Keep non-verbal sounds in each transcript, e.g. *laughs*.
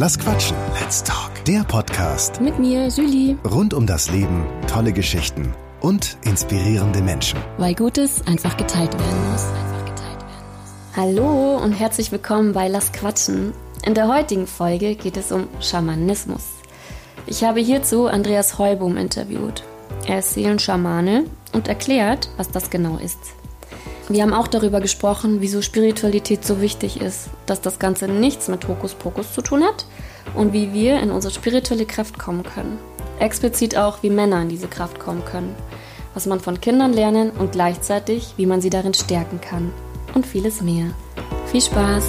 Lass quatschen. Let's talk. Der Podcast Mit mir, Julie. rund um das Leben, tolle Geschichten und inspirierende Menschen. Weil Gutes einfach geteilt werden muss. Hallo und herzlich willkommen bei Lass Quatschen. In der heutigen Folge geht es um Schamanismus. Ich habe hierzu Andreas Heubohm interviewt. Er ist Seelenschamane und erklärt, was das genau ist. Wir haben auch darüber gesprochen, wieso Spiritualität so wichtig ist, dass das Ganze nichts mit Hokuspokus zu tun hat und wie wir in unsere spirituelle Kraft kommen können. Explizit auch, wie Männer in diese Kraft kommen können, was man von Kindern lernen und gleichzeitig, wie man sie darin stärken kann und vieles mehr. Viel Spaß!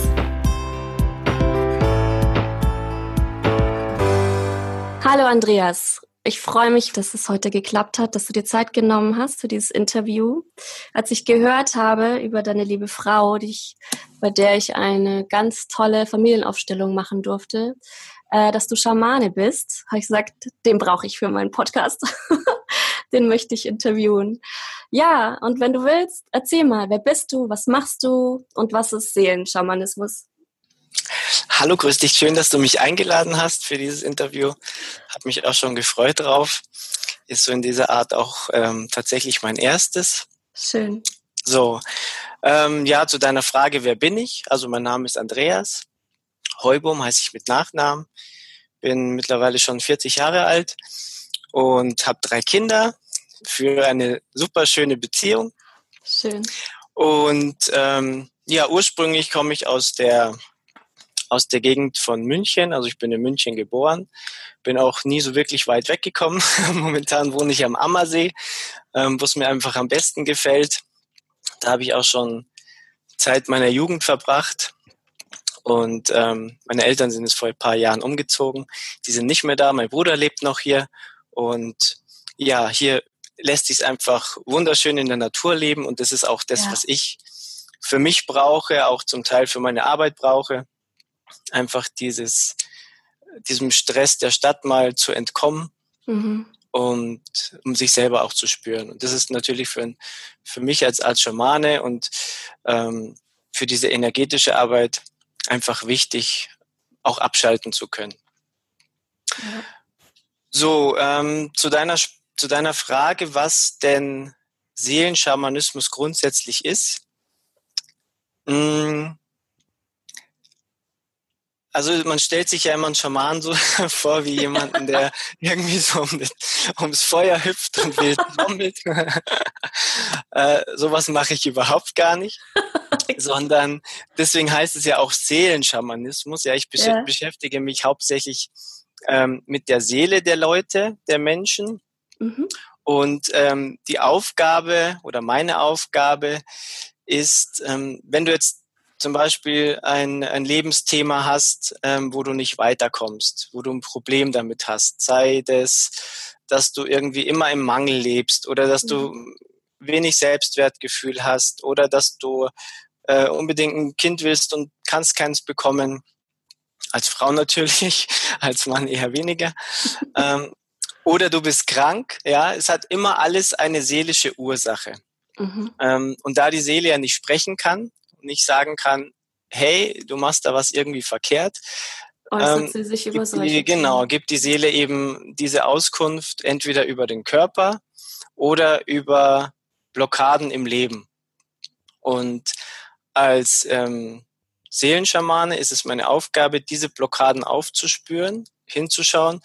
Hallo Andreas, ich freue mich, dass es heute geklappt hat, dass du dir Zeit genommen hast für dieses Interview. Als ich gehört habe über deine liebe Frau, die ich, bei der ich eine ganz tolle Familienaufstellung machen durfte, äh, dass du Schamane bist, habe ich gesagt, den brauche ich für meinen Podcast. *laughs* den möchte ich interviewen. Ja, und wenn du willst, erzähl mal, wer bist du, was machst du und was ist Seelenschamanismus? Hallo, grüß dich. Schön, dass du mich eingeladen hast für dieses Interview. Hab mich auch schon gefreut drauf. Ist so in dieser Art auch ähm, tatsächlich mein erstes. Schön. So, ähm, ja, zu deiner Frage, wer bin ich? Also mein Name ist Andreas. Heubum heiße ich mit Nachnamen. Bin mittlerweile schon 40 Jahre alt und habe drei Kinder für eine super schöne Beziehung. Schön. Und ähm, ja, ursprünglich komme ich aus der aus der Gegend von München. Also ich bin in München geboren, bin auch nie so wirklich weit weggekommen. *laughs* Momentan wohne ich am Ammersee, ähm, wo es mir einfach am besten gefällt. Da habe ich auch schon Zeit meiner Jugend verbracht. Und ähm, meine Eltern sind jetzt vor ein paar Jahren umgezogen. Die sind nicht mehr da. Mein Bruder lebt noch hier. Und ja, hier lässt sich einfach wunderschön in der Natur leben. Und das ist auch das, Ja. was ich für mich brauche, auch zum Teil für meine Arbeit brauche einfach dieses, diesem Stress der Stadt mal zu entkommen Mhm. und um sich selber auch zu spüren. Und das ist natürlich für, für mich als, als Schamane und ähm, für diese energetische Arbeit einfach wichtig, auch abschalten zu können. Ja. So, ähm, zu, deiner, zu deiner Frage, was denn Seelenschamanismus grundsätzlich ist. Mm, Also man stellt sich ja immer einen Schaman so *laughs* vor wie jemanden, der *laughs* irgendwie so um das, ums Feuer hüpft und wild trommelt. *laughs* äh, sowas mache ich überhaupt gar nicht. Sondern deswegen heißt es ja auch Seelenschamanismus. Ja, ich besch Ja. beschäftige mich hauptsächlich ähm, mit der Seele der Leute, der Menschen. Mhm. Und ähm, die Aufgabe oder meine Aufgabe ist, ähm, wenn du jetzt zum Beispiel ein, ein Lebensthema hast, ähm, wo du nicht weiterkommst, wo du ein Problem damit hast, sei das, dass du irgendwie immer im Mangel lebst oder dass du wenig Selbstwertgefühl hast oder dass du äh, unbedingt ein Kind willst und kannst keins bekommen, als Frau *laughs* natürlich, als Mann eher weniger. ähm, oder du bist krank, ja, es hat immer alles eine seelische Ursache. Mhm. Ähm, und da die Seele ja nicht sprechen kann, nicht sagen kann, hey, du machst da was irgendwie verkehrt, Äußert Ähm, sie sich über solche die, genau, gibt die Seele eben diese Auskunft entweder über den Körper oder über Blockaden im Leben. Und als ähm, Seelenschamane ist es meine Aufgabe, diese Blockaden aufzuspüren, hinzuschauen,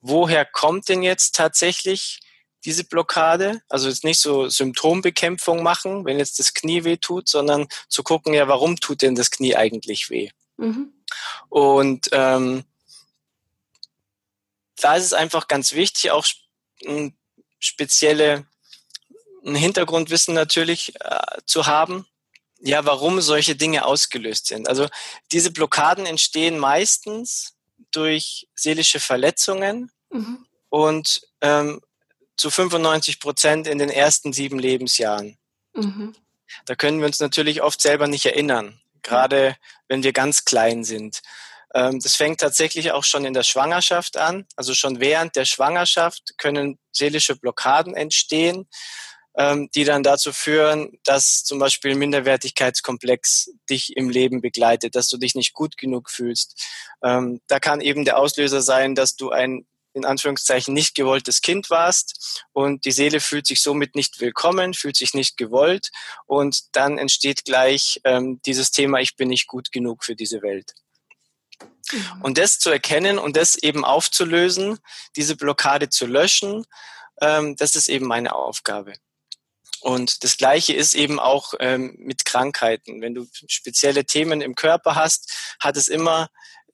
woher kommt denn jetzt tatsächlich diese Blockade? Also jetzt nicht so Symptombekämpfung machen, wenn jetzt das Knie weh tut, sondern zu gucken, ja, warum tut denn das Knie eigentlich weh? Mhm. Und ähm, da ist es einfach ganz wichtig, auch ein spezielle ein Hintergrundwissen natürlich äh, zu haben, ja, warum solche Dinge ausgelöst sind. Also diese Blockaden entstehen meistens durch seelische Verletzungen Mhm. und ähm, zu 95 Prozent in den ersten sieben Lebensjahren. Mhm. Da können wir uns natürlich oft selber nicht erinnern, gerade wenn wir ganz klein sind. Ähm, das fängt tatsächlich auch schon in der Schwangerschaft an. Also schon während der Schwangerschaft können seelische Blockaden entstehen. ähm, die dann dazu führen, dass zum Beispiel Minderwertigkeitskomplex dich im Leben begleitet, dass du dich nicht gut genug fühlst. Ähm, da kann eben der Auslöser sein, dass du ein in Anführungszeichen nicht gewolltes Kind warst und die Seele fühlt sich somit nicht willkommen, fühlt sich nicht gewollt und dann entsteht gleich ähm, dieses Thema, ich bin nicht gut genug für diese Welt. Mhm. Und das zu erkennen und das eben aufzulösen, diese Blockade zu löschen, ähm, das ist eben meine Aufgabe. Und das Gleiche ist eben auch ähm, mit Krankheiten. Wenn du spezielle Themen im Körper hast, hat es immer,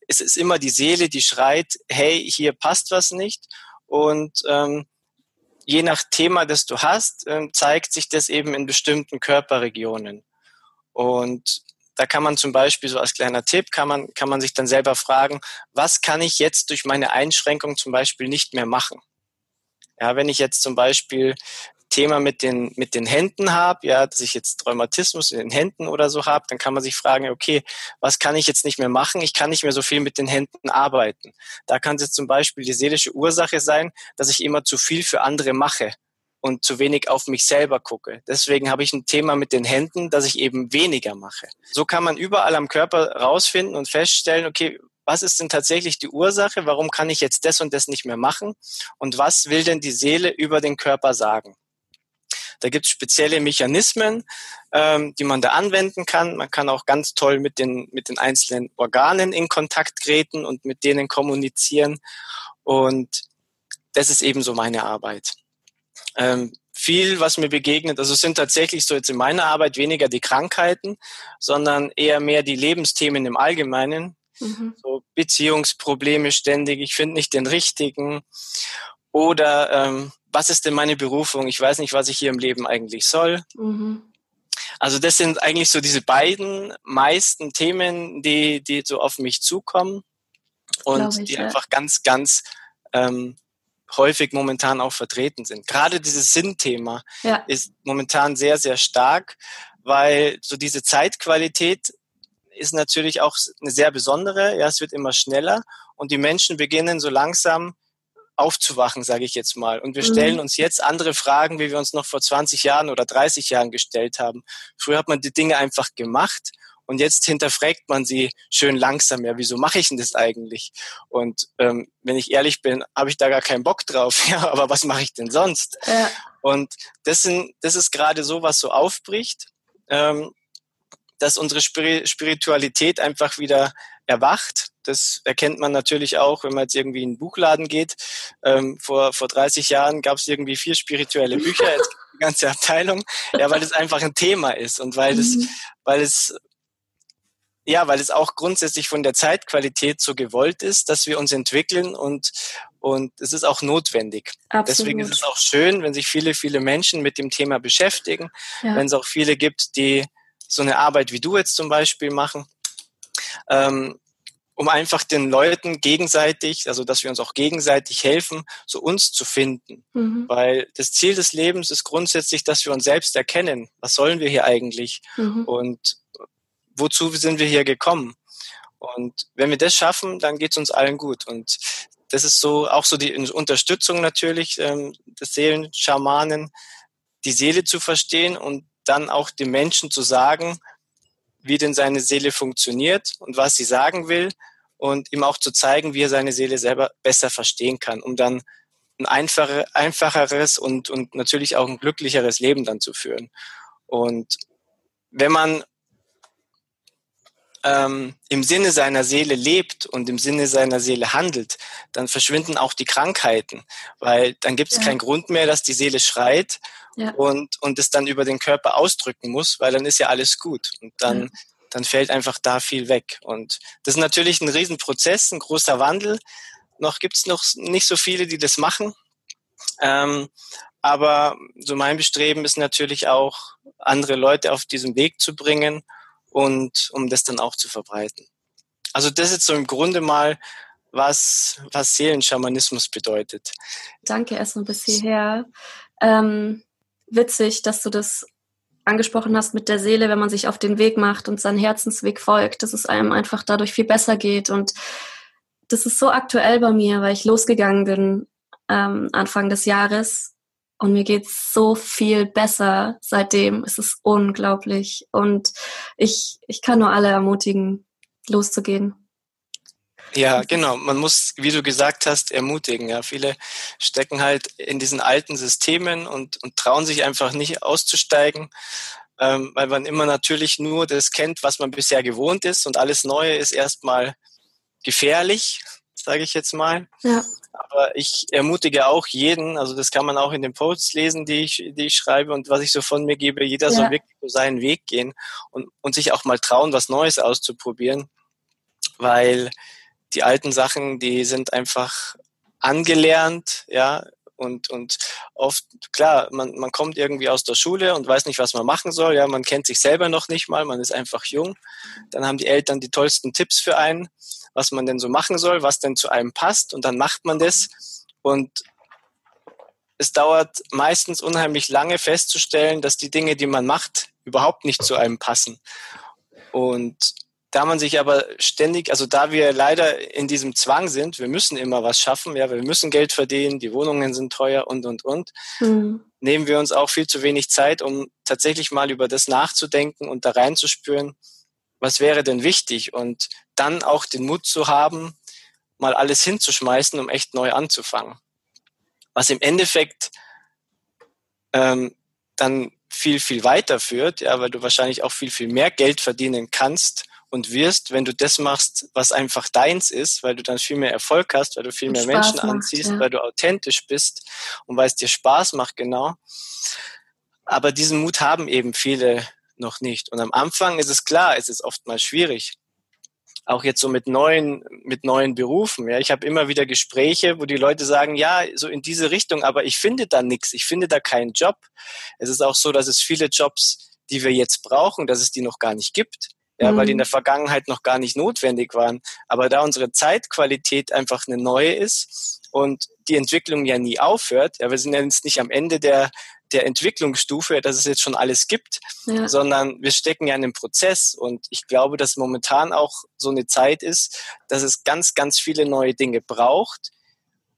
es ist immer die Seele, die schreit, hey, hier passt was nicht. Und ähm, je nach Thema, das du hast, ähm, zeigt sich das eben in bestimmten Körperregionen. Und da kann man zum Beispiel so als kleiner Tipp, kann man, kann man sich dann selber fragen, was kann ich jetzt durch meine Einschränkung zum Beispiel nicht mehr machen? Ja, wenn ich jetzt zum Beispiel Thema mit den, mit den Händen habe, ja, dass ich jetzt Rheumatismus in den Händen oder so habe, dann kann man sich fragen, okay, was kann ich jetzt nicht mehr machen? Ich kann nicht mehr so viel mit den Händen arbeiten. Da kann es jetzt zum Beispiel die seelische Ursache sein, dass ich immer zu viel für andere mache und zu wenig auf mich selber gucke. Deswegen habe ich ein Thema mit den Händen, dass ich eben weniger mache. So kann man überall am Körper rausfinden und feststellen, okay, was ist denn tatsächlich die Ursache? Warum kann ich jetzt das und das nicht mehr machen? Und was will denn die Seele über den Körper sagen? Da gibt es spezielle Mechanismen, ähm, die man da anwenden kann. Man kann auch ganz toll mit den, mit den einzelnen Organen in Kontakt treten und mit denen kommunizieren. Und das ist eben so meine Arbeit. Ähm, viel, was mir begegnet, also sind tatsächlich so jetzt in meiner Arbeit weniger die Krankheiten, sondern eher mehr die Lebensthemen im Allgemeinen. Mhm. So Beziehungsprobleme ständig, ich finde nicht den richtigen. Oder ähm, was ist denn meine Berufung? Ich weiß nicht, was ich hier im Leben eigentlich soll. Mhm. Also das sind eigentlich so diese beiden meisten Themen, die, die so auf mich zukommen und ich, die ja. einfach ganz, ganz ähm, häufig momentan auch vertreten sind. Gerade dieses Sinnthema ja. ist momentan sehr, sehr stark, weil so diese Zeitqualität ist natürlich auch eine sehr besondere. Ja, es wird immer schneller und die Menschen beginnen so langsam aufzuwachen, sage ich jetzt mal. Und wir mhm. stellen uns jetzt andere Fragen, wie wir uns noch vor 20 Jahren oder 30 Jahren gestellt haben. Früher hat man die Dinge einfach gemacht und jetzt hinterfragt man sie schön langsam. Ja, wieso mache ich denn das eigentlich? Und ähm, wenn ich ehrlich bin, habe ich da gar keinen Bock drauf. *laughs* Ja, aber was mache ich denn sonst? Ja. Und das, sind, das ist gerade so, was so aufbricht, ähm, dass unsere Spiritualität einfach wieder erwacht. Das erkennt man natürlich auch, wenn man jetzt irgendwie in einen Buchladen geht. Ähm, vor, vor 30 Jahren gab es irgendwie vier spirituelle Bücher, jetzt die ganze Abteilung. Ja, weil es einfach ein Thema ist und weil es, mhm. weil es ja, weil es auch grundsätzlich von der Zeitqualität so gewollt ist, dass wir uns entwickeln und und es ist auch notwendig. Absolut. Deswegen ist es auch schön, wenn sich viele, viele Menschen mit dem Thema beschäftigen, ja. wenn es auch viele gibt, die so eine Arbeit wie du jetzt zum Beispiel machen ähm, um einfach den Leuten gegenseitig, also dass wir uns auch gegenseitig helfen, so uns zu finden. Mhm. Weil das Ziel des Lebens ist grundsätzlich, dass wir uns selbst erkennen. Was sollen wir hier eigentlich? Mhm. Und wozu sind wir hier gekommen? Und wenn wir das schaffen, dann geht es uns allen gut. Und das ist so auch so die Unterstützung natürlich ähm, des Seelenschamanen, die Seele zu verstehen und dann auch den Menschen zu sagen, wie denn seine Seele funktioniert und was sie sagen will und ihm auch zu zeigen, wie er seine Seele selber besser verstehen kann, um dann ein einfache, einfacheres und, und natürlich auch ein glücklicheres Leben dann zu führen. Und wenn man ähm, im Sinne seiner Seele lebt und im Sinne seiner Seele handelt, dann verschwinden auch die Krankheiten, weil dann gibt es ja. keinen Grund mehr, dass die Seele schreit ja. und, und es dann über den Körper ausdrücken muss, weil dann ist ja alles gut und dann, ja. dann fällt einfach da viel weg. Und das ist natürlich ein Riesenprozess, ein großer Wandel. Noch gibt es noch nicht so viele, die das machen. Ähm, aber so mein Bestreben ist natürlich auch, andere Leute auf diesen Weg zu bringen und um das dann auch zu verbreiten. Also das ist so im Grunde mal, was, was Seelenschamanismus bedeutet. Danke erstmal bis hierher. Ähm, witzig, dass du das angesprochen hast mit der Seele, wenn man sich auf den Weg macht und seinen Herzensweg folgt, dass es einem einfach dadurch viel besser geht. Und das ist so aktuell bei mir, weil ich losgegangen bin ähm, Anfang des Jahres und mir geht's so viel besser seitdem. Es ist unglaublich. Und ich, ich kann nur alle ermutigen, loszugehen. Ja, genau. Man muss, wie du gesagt hast, ermutigen. Ja, viele stecken halt in diesen alten Systemen und, und trauen sich einfach nicht auszusteigen, ähm, weil man immer natürlich nur das kennt, was man bisher gewohnt ist und alles Neue ist erstmal gefährlich, sage ich jetzt mal. Ja. Aber ich ermutige auch jeden, also das kann man auch in den Posts lesen, die ich, die ich schreibe und was ich so von mir gebe, jeder ja. soll wirklich so seinen Weg gehen und, und sich auch mal trauen, was Neues auszuprobieren, weil die alten Sachen, die sind einfach angelernt, ja, und, und oft, klar, man, man kommt irgendwie aus der Schule und weiß nicht, was man machen soll. Ja, man kennt sich selber noch nicht mal, man ist einfach jung. Dann haben die Eltern die tollsten Tipps für einen, was man denn so machen soll, was denn zu einem passt. Und dann macht man das. Und es dauert meistens unheimlich lange festzustellen, dass die Dinge, die man macht, überhaupt nicht zu einem passen. Und da man sich aber ständig, also da wir leider in diesem Zwang sind, wir müssen immer was schaffen, ja, wir müssen Geld verdienen, die Wohnungen sind teuer und, und, und, mhm. nehmen wir uns auch viel zu wenig Zeit, um tatsächlich mal über das nachzudenken und da reinzuspüren, was wäre denn wichtig und dann auch den Mut zu haben, mal alles hinzuschmeißen, um echt neu anzufangen. Was im Endeffekt ähm, dann viel, viel weiter führt, ja, weil du wahrscheinlich auch viel, viel mehr Geld verdienen kannst, und wirst, wenn du das machst, was einfach deins ist, weil du dann viel mehr Erfolg hast, weil du viel mehr Spaß Menschen macht, anziehst, ja. weil du authentisch bist und weil es dir Spaß macht, genau. Aber diesen Mut haben eben viele noch nicht. Und am Anfang ist es klar, es ist oftmals schwierig. Auch jetzt so mit neuen, mit neuen Berufen. Ja, ich habe immer wieder Gespräche, wo die Leute sagen, ja, so in diese Richtung, aber ich finde da nichts, ich finde da keinen Job. Es ist auch so, dass es viele Jobs, die wir jetzt brauchen, dass es die noch gar nicht gibt ja, mhm. weil die in mhm. der Vergangenheit noch gar nicht notwendig waren. Aber da unsere Zeitqualität einfach eine neue ist und die Entwicklung ja nie aufhört, ja, wir sind ja jetzt nicht am Ende der, der Entwicklungsstufe, dass es jetzt schon alles gibt, ja. sondern wir stecken ja in einem Prozess und ich glaube, dass momentan auch so eine Zeit ist, dass es ganz, ganz viele neue Dinge braucht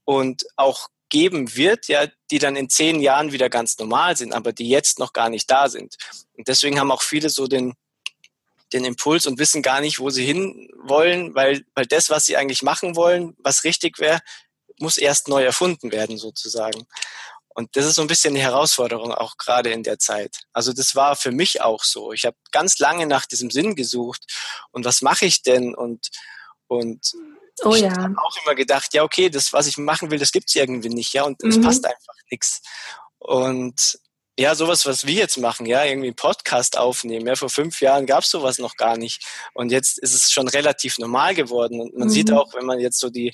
und auch geben wird, ja, die dann in zehn Jahren wieder ganz normal sind, aber die jetzt noch gar nicht da sind. Und deswegen haben auch viele so den, den Impuls und wissen gar nicht, wo sie hin wollen, weil, weil das, was sie eigentlich machen wollen, was richtig wäre, muss erst neu erfunden werden sozusagen. Und das ist so ein bisschen eine Herausforderung auch gerade in der Zeit. Also das war für mich auch so. Ich habe ganz lange nach diesem Sinn gesucht und was mache ich denn und und oh, ich ja. habe auch immer gedacht, ja okay, das was ich machen will, das gibt's irgendwie nicht, ja und es mhm. passt einfach nichts. Und ja, sowas, was wir jetzt machen, ja, irgendwie einen Podcast aufnehmen. Ja, vor fünf Jahren gab es sowas noch gar nicht. Und jetzt ist es schon relativ normal geworden. Und man mhm. sieht auch, wenn man jetzt so die,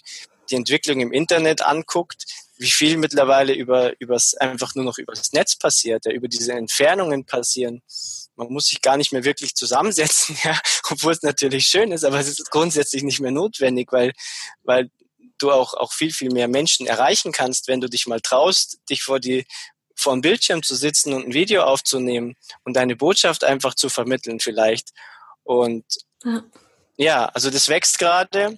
die Entwicklung im Internet anguckt, wie viel mittlerweile über übers, einfach nur noch übers Netz passiert, ja, über diese Entfernungen passieren. Man muss sich gar nicht mehr wirklich zusammensetzen, *laughs* ja, obwohl es natürlich schön ist, aber es ist grundsätzlich nicht mehr notwendig, weil, weil du auch, auch viel, viel mehr Menschen erreichen kannst, wenn du dich mal traust, dich vor die, vor dem Bildschirm zu sitzen und ein Video aufzunehmen und deine Botschaft einfach zu vermitteln vielleicht. Und ja, ja also das wächst gerade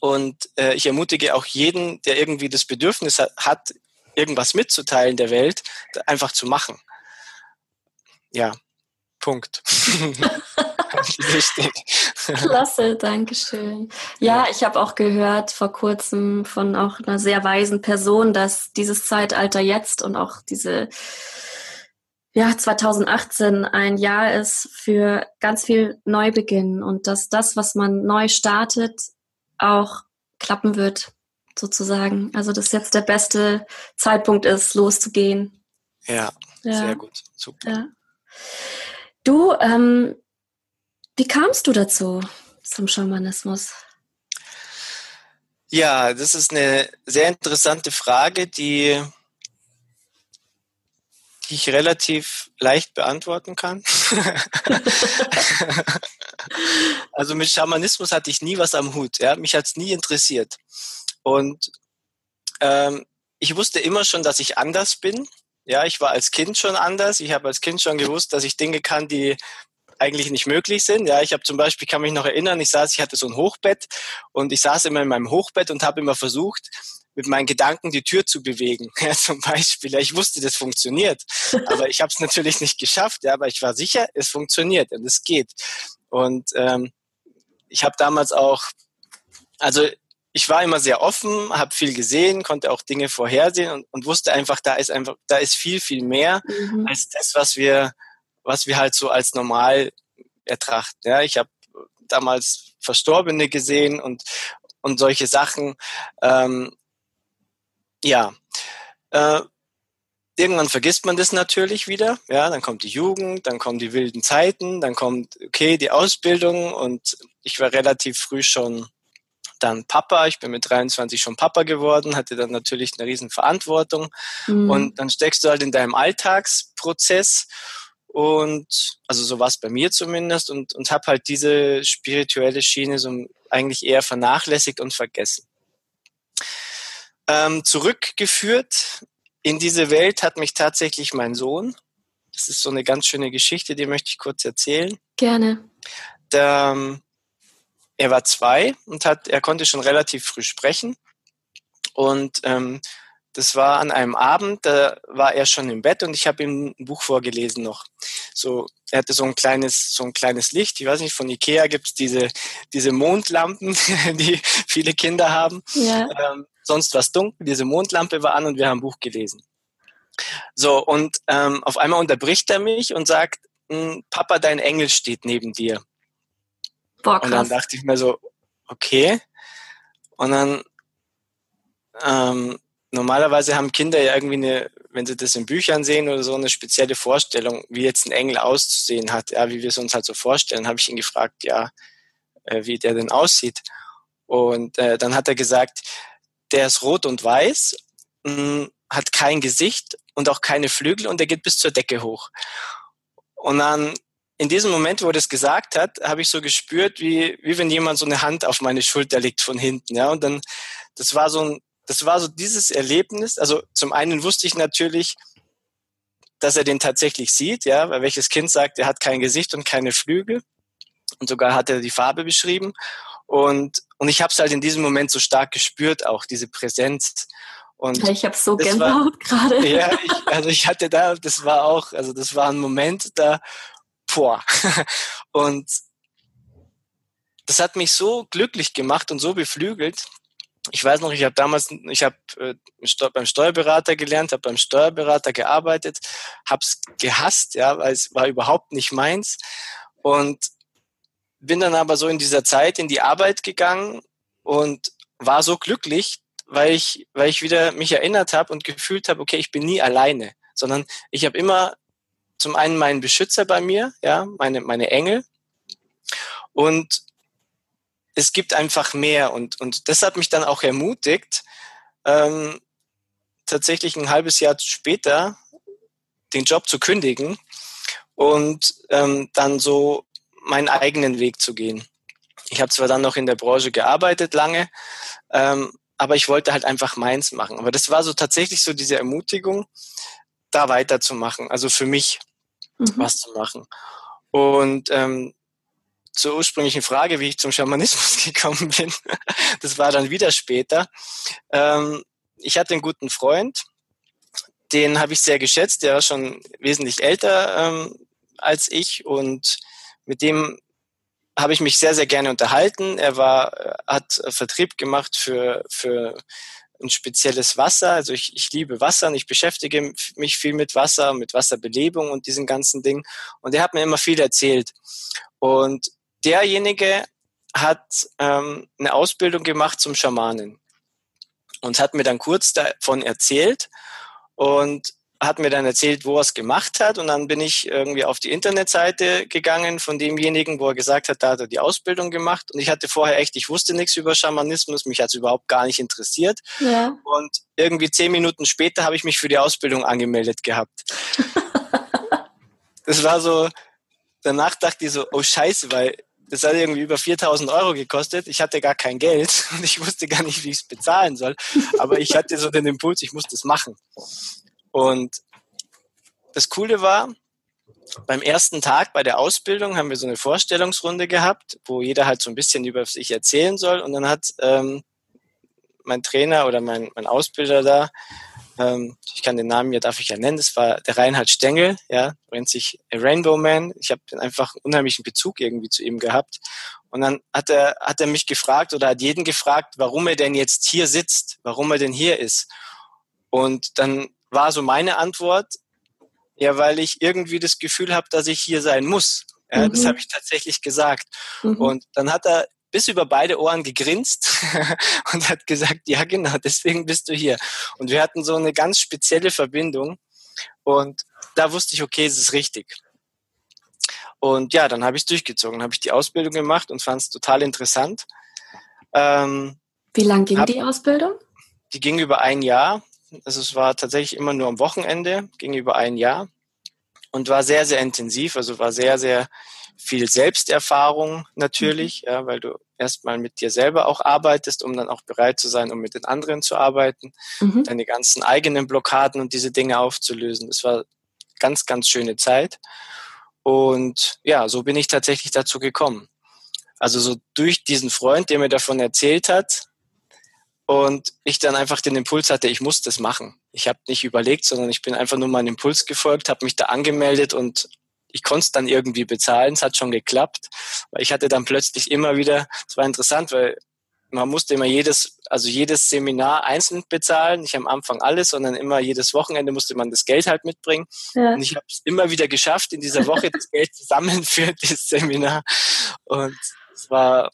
und äh, ich ermutige auch jeden, der irgendwie das Bedürfnis hat, irgendwas mitzuteilen der Welt, einfach zu machen. Ja, Punkt. *laughs* *laughs* Wichtig. *laughs* Klasse, danke schön. Ja, ich habe auch gehört vor kurzem von auch einer sehr weisen Person, dass dieses Zeitalter jetzt und auch diese ja, 2018 ein Jahr ist für ganz viel Neubeginn und dass das, was man neu startet, auch klappen wird, sozusagen. Also, dass jetzt der beste Zeitpunkt ist, loszugehen. Ja, ja. sehr gut. Super. Ja. Du, ähm, wie kamst du dazu zum Schamanismus? Ja, das ist eine sehr interessante Frage, die, die ich relativ leicht beantworten kann. *laughs* also mit Schamanismus hatte ich nie was am Hut. Ja? Mich hat es nie interessiert. Und ähm, ich wusste immer schon, dass ich anders bin. Ja, ich war als Kind schon anders. Ich habe als Kind schon gewusst, dass ich Dinge kann, die eigentlich nicht möglich sind. Ja, ich habe zum Beispiel, kann mich noch erinnern, ich saß, ich hatte so ein Hochbett und ich saß immer in meinem Hochbett und habe immer versucht, mit meinen Gedanken die Tür zu bewegen, *laughs* ja, zum Beispiel. Ja, ich wusste, das funktioniert, *laughs* aber ich habe es natürlich nicht geschafft, ja, aber ich war sicher, es funktioniert und es geht. Und ähm, ich habe damals auch, also ich war immer sehr offen, habe viel gesehen, konnte auch Dinge vorhersehen und, und, wusste einfach, da ist einfach, da ist viel, viel mehr mhm. als das, was wir, was wir halt so als normal ertrachten. Ja, ich habe damals Verstorbene gesehen und, und solche Sachen. Ähm, ja, äh, irgendwann vergisst man das natürlich wieder. Ja, dann kommt die Jugend, dann kommen die wilden Zeiten, dann kommt, okay, die Ausbildung und ich war relativ früh schon dann Papa. Ich bin mit 23 schon Papa geworden, hatte dann natürlich eine riesen Verantwortung. Mhm. Und dann steckst du halt in deinem Alltagsprozess und also so war es bei mir zumindest und, und habe halt diese spirituelle Schiene so eigentlich eher vernachlässigt und vergessen. Ähm, zurückgeführt in diese Welt hat mich tatsächlich mein Sohn. Das ist so eine ganz schöne Geschichte, die möchte ich kurz erzählen. Gerne. Der, ähm, er war zwei und hat, er konnte schon relativ früh sprechen. Und ähm, das war an einem Abend, da war er schon im Bett und ich habe ihm ein Buch vorgelesen noch. So, er hatte so ein kleines, so ein kleines Licht. Ich weiß nicht, von Ikea gibt's diese, diese Mondlampen, *laughs* die viele Kinder haben. Ja. Ähm, sonst was dunkel. Diese Mondlampe war an und wir haben ein Buch gelesen. So, und ähm, auf einmal unterbricht er mich und sagt, hm, Papa, dein Engel steht neben dir. Boah, krass. Und dann dachte ich mir so, okay. Und dann, ähm, normalerweise haben Kinder ja irgendwie eine, wenn sie das in Büchern sehen oder so, eine spezielle Vorstellung, wie jetzt ein Engel auszusehen hat, ja, wie wir es uns halt so vorstellen. Habe ich ihn gefragt, ja, äh, wie der denn aussieht. Und äh, dann hat er gesagt, der ist rot und weiß, mh, hm, hat kein Gesicht und auch keine Flügel und der geht bis zur Decke hoch. Und dann in diesem Moment, wo er das gesagt hat, habe ich so gespürt, wie, wie wenn jemand so eine Hand auf meine Schulter legt von hinten. Ja, und dann, das war so ein, das war so dieses Erlebnis. Also zum einen wusste ich natürlich, dass er den tatsächlich sieht, ja, weil welches Kind sagt, er hat kein Gesicht und keine Flügel. Und sogar hat er die Farbe beschrieben. Und, und ich habe es halt in diesem Moment so stark gespürt, auch diese Präsenz. Und ich habe so Gänsehaut gerade. *laughs* Ja, ich, also ich hatte da, das war auch, also das war ein Moment, da, boah. *laughs* Und das hat mich so glücklich gemacht und so beflügelt. Ich weiß noch, ich habe damals, ich habe äh, beim Steuerberater gelernt, habe beim Steuerberater gearbeitet, habe es gehasst, ja, weil es war überhaupt nicht meins und bin dann aber so in dieser Zeit in die Arbeit gegangen und war so glücklich, weil ich, weil ich wieder mich erinnert habe und gefühlt habe, okay, ich bin nie alleine, sondern ich habe immer zum einen meinen Beschützer bei mir, ja, meine, meine Engel. Und es gibt einfach mehr. Und, und das hat mich dann auch ermutigt, ähm, tatsächlich ein halbes Jahr später den Job zu kündigen und ähm, dann so meinen eigenen Weg zu gehen. Ich habe zwar dann noch in der Branche gearbeitet lange, ähm, aber ich wollte halt einfach meins machen. Aber das war so tatsächlich so diese Ermutigung, da weiterzumachen, also für mich mhm. was zu machen. Und ähm, zur ursprünglichen Frage, wie ich zum Schamanismus *laughs* gekommen bin, das war dann wieder später. Ähm, ich hatte einen guten Freund, den habe ich sehr geschätzt, der war schon wesentlich älter ähm, als ich und mit dem habe ich mich sehr, sehr gerne unterhalten. Er war, äh, hat Vertrieb gemacht für, für ein spezielles Wasser. Also ich, ich liebe Wasser und ich beschäftige mich viel mit Wasser, mit Wasserbelebung und diesen ganzen Dingen. Und er hat mir immer viel erzählt. Und derjenige hat ähm, eine Ausbildung gemacht zum Schamanen und hat mir dann kurz davon erzählt. Und hat mir dann erzählt, wo er es gemacht hat. Und dann bin ich irgendwie auf die Internetseite gegangen von demjenigen, wo er gesagt hat, da hat er die Ausbildung gemacht. Und ich hatte vorher echt, ich wusste nichts über Schamanismus, mich hat es überhaupt gar nicht interessiert. Ja. Und irgendwie zehn Minuten später habe ich mich für die Ausbildung angemeldet gehabt. *laughs* das war so, danach dachte ich so, oh scheiße, weil das hat irgendwie über 4000 Euro gekostet. Ich hatte gar kein Geld *laughs* und ich wusste gar nicht, wie ich es bezahlen soll. Aber ich hatte so den Impuls, ich muss das machen. Und das Coole war, beim ersten Tag bei der Ausbildung haben wir so eine Vorstellungsrunde gehabt, wo jeder halt so ein bisschen über sich erzählen soll. Und dann hat ähm, mein Trainer oder mein, mein Ausbilder da, ähm, ich kann den Namen ja, darf ich ja nennen, das war der Reinhard Stengel, ja, nennt sich Rainbow Man. Ich habe einfach einen unheimlichen Bezug irgendwie zu ihm gehabt. Und dann hat er, hat er mich gefragt oder hat jeden gefragt, warum er denn jetzt hier sitzt, warum er denn hier ist. Und dann war so meine Antwort, ja, weil ich irgendwie das Gefühl habe, dass ich hier sein muss. Ja, mhm. Das habe ich tatsächlich gesagt. Mhm. Und dann hat er bis über beide Ohren gegrinst *laughs* und hat gesagt, ja genau, deswegen bist du hier. Und wir hatten so eine ganz spezielle Verbindung und da wusste ich, okay, es ist richtig. Und ja, dann habe ich es durchgezogen, habe ich die Ausbildung gemacht und fand es total interessant. Ähm, Wie lang ging hab, die Ausbildung? Die ging über ein Jahr. Also es war tatsächlich immer nur am Wochenende, ging über ein Jahr und war sehr, sehr intensiv. Also war sehr, sehr viel Selbsterfahrung natürlich, mhm. ja, weil du erstmal mit dir selber auch arbeitest, um dann auch bereit zu sein, um mit den anderen zu arbeiten, mhm. deine ganzen eigenen Blockaden und diese Dinge aufzulösen. Das war ganz, ganz schöne Zeit. Und ja, so bin ich tatsächlich dazu gekommen. Also so durch diesen Freund, der mir davon erzählt hat, und ich dann einfach den Impuls hatte, ich muss das machen. Ich habe nicht überlegt, sondern ich bin einfach nur meinem Impuls gefolgt, habe mich da angemeldet und ich konnte es dann irgendwie bezahlen, es hat schon geklappt, weil ich hatte dann plötzlich immer wieder, es war interessant, weil man musste immer jedes, also jedes Seminar einzeln bezahlen, nicht am Anfang alles, sondern immer jedes Wochenende musste man das Geld halt mitbringen. Ja. Und ich habe es immer wieder geschafft, in dieser Woche das Geld zu sammeln *laughs* für das Seminar. Und es war,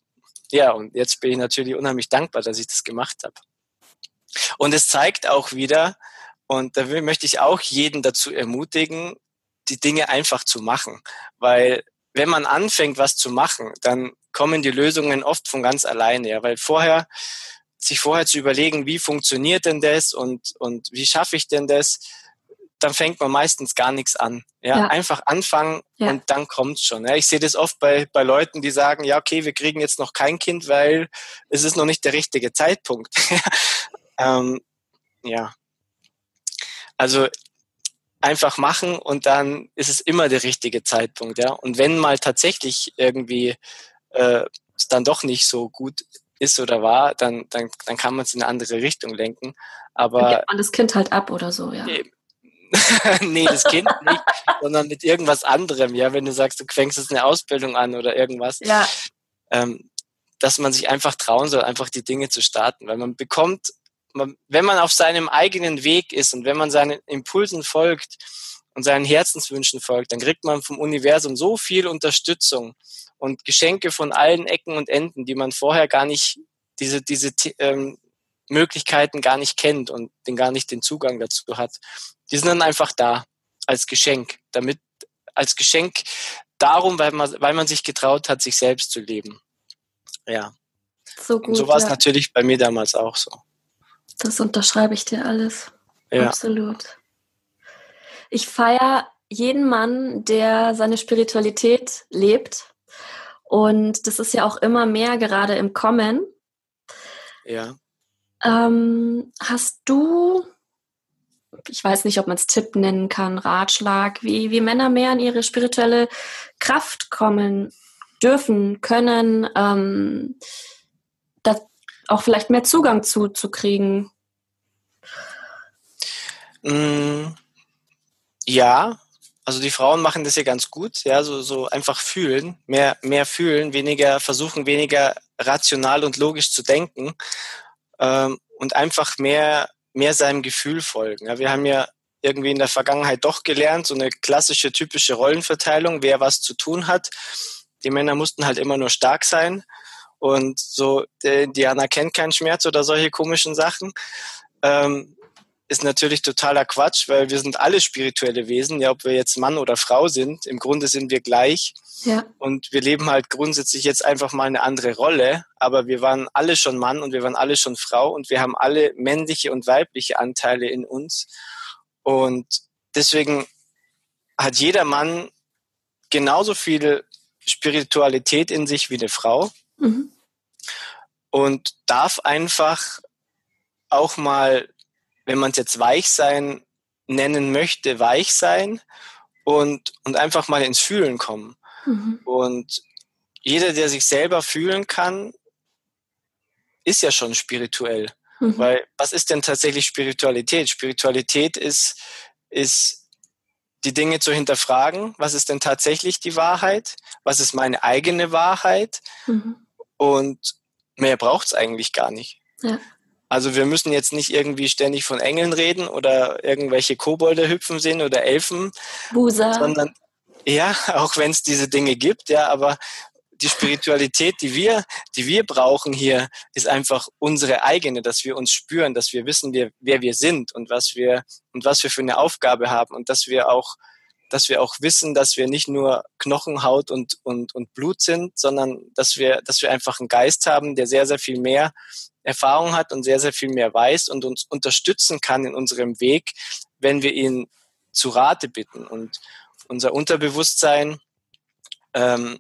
ja, und jetzt bin ich natürlich unheimlich dankbar, dass ich das gemacht habe. Und es zeigt auch wieder, und da möchte ich auch jeden dazu ermutigen, die Dinge einfach zu machen. Weil wenn man anfängt, was zu machen, dann kommen die Lösungen oft von ganz alleine. Ja, weil vorher, sich vorher zu überlegen, wie funktioniert denn das und, und wie schaffe ich denn das, dann fängt man meistens gar nichts an. Ja, ja. einfach anfangen ja. und dann kommt's schon. Ja, ich sehe das oft bei, bei Leuten, die sagen, ja, okay, wir kriegen jetzt noch kein Kind, weil es ist noch nicht der richtige Zeitpunkt. *laughs* ähm, ja. Also einfach machen und dann ist es immer der richtige Zeitpunkt, ja. Und wenn mal tatsächlich irgendwie äh, es dann doch nicht so gut ist oder war, dann, dann, dann kann man es in eine andere Richtung lenken. Aber dann gibt man das Kind halt ab oder so, ja. *laughs* nee, das Kind nicht, sondern mit irgendwas anderem, ja, wenn du sagst, du fängst jetzt eine Ausbildung an oder irgendwas. Ja. Ähm, dass man sich einfach trauen soll, einfach die Dinge zu starten, weil man bekommt wenn man auf seinem eigenen Weg ist und wenn man seinen Impulsen folgt und seinen Herzenswünschen folgt, dann kriegt man vom Universum so viel Unterstützung und Geschenke von allen Ecken und Enden, die man vorher gar nicht, diese, diese ähm, Möglichkeiten gar nicht kennt und den gar nicht den Zugang dazu hat. Die sind dann einfach da als Geschenk, damit als Geschenk darum, weil man, weil man sich getraut hat, sich selbst zu leben. Ja. So, gut, und so war es ja. natürlich bei mir damals auch so. Das unterschreibe ich dir alles. Ja. Absolut. Ich feiere jeden Mann, der seine Spiritualität lebt. Und das ist ja auch immer mehr gerade im Kommen. Ja. Ähm, hast du, ich weiß nicht, ob man es Tipp nennen kann, Ratschlag, wie, wie Männer mehr in ihre spirituelle Kraft kommen dürfen, können, ähm, auch vielleicht mehr Zugang zu, zu kriegen? Mm, ja, also die Frauen machen das ja ganz gut, ja, so, so einfach fühlen, mehr, mehr fühlen, weniger versuchen, weniger rational und logisch zu denken ähm, und einfach mehr, mehr seinem Gefühl folgen. Ja, wir haben ja irgendwie in der Vergangenheit doch gelernt, so eine klassische, typische Rollenverteilung, wer was zu tun hat. Die Männer mussten halt immer nur stark sein und so, Diana kennt keinen Schmerz oder solche komischen Sachen. Ähm, ist natürlich totaler Quatsch, weil wir sind alle spirituelle Wesen, ja, ob wir jetzt Mann oder Frau sind, im Grunde sind wir gleich. Ja. Und wir leben halt grundsätzlich jetzt einfach mal eine andere Rolle, aber wir waren alle schon Mann und wir waren alle schon Frau und wir haben alle männliche und weibliche Anteile in uns. Und deswegen hat jeder Mann genauso viel Spiritualität in sich wie eine Frau. Mhm. Und darf einfach auch mal, wenn man es jetzt weich sein nennen möchte, weich sein und, und einfach mal ins Fühlen kommen. Mhm. Und jeder, der sich selber fühlen kann, ist ja schon spirituell. Mhm. Weil was ist denn tatsächlich Spiritualität? Spiritualität ist, ist die Dinge zu hinterfragen. Was ist denn tatsächlich die Wahrheit? Was ist meine eigene Wahrheit? Mhm. Und mehr braucht es eigentlich gar nicht. Ja. Also wir müssen jetzt nicht irgendwie ständig von Engeln reden oder irgendwelche Kobolde hüpfen sehen oder Elfen, Busa. sondern ja, *laughs* auch wenn es diese Dinge gibt, ja, aber die Spiritualität, die wir, die wir brauchen hier, ist einfach unsere eigene, dass wir uns spüren, dass wir wissen, wer, wer wir sind und was wir und was wir für eine Aufgabe haben und dass wir auch, dass wir auch wissen, dass wir nicht nur Knochen, Haut und, und, und Blut sind, sondern dass wir, dass wir einfach einen Geist haben, der sehr, sehr viel mehr Erfahrung hat und sehr, sehr viel mehr weiß und uns unterstützen kann in unserem Weg, wenn wir ihn zu Rate bitten. Und unser Unterbewusstsein ähm,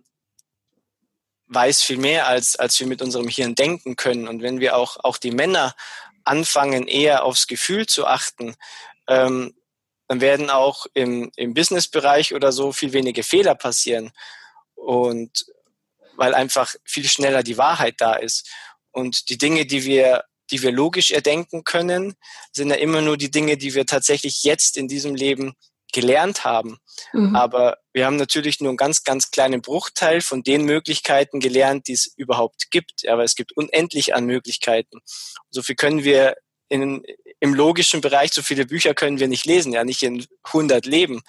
weiß viel mehr, als, als wir mit unserem Hirn denken können. Und wenn wir auch, auch die Männer anfangen, eher aufs Gefühl zu achten, ähm, dann werden auch im, im Businessbereich oder so viel weniger Fehler passieren. Und weil einfach viel schneller die Wahrheit da ist. Und die Dinge, die wir, die wir logisch erdenken können, sind ja immer nur die Dinge, die wir tatsächlich jetzt in diesem Leben gelernt haben. Mhm. Aber wir haben natürlich nur einen ganz, ganz kleinen Bruchteil von den Möglichkeiten gelernt, die es überhaupt gibt. Aber es gibt unendlich an Möglichkeiten. So viel können wir in, im logischen Bereich, so viele Bücher können wir nicht lesen, ja nicht in 100 Leben,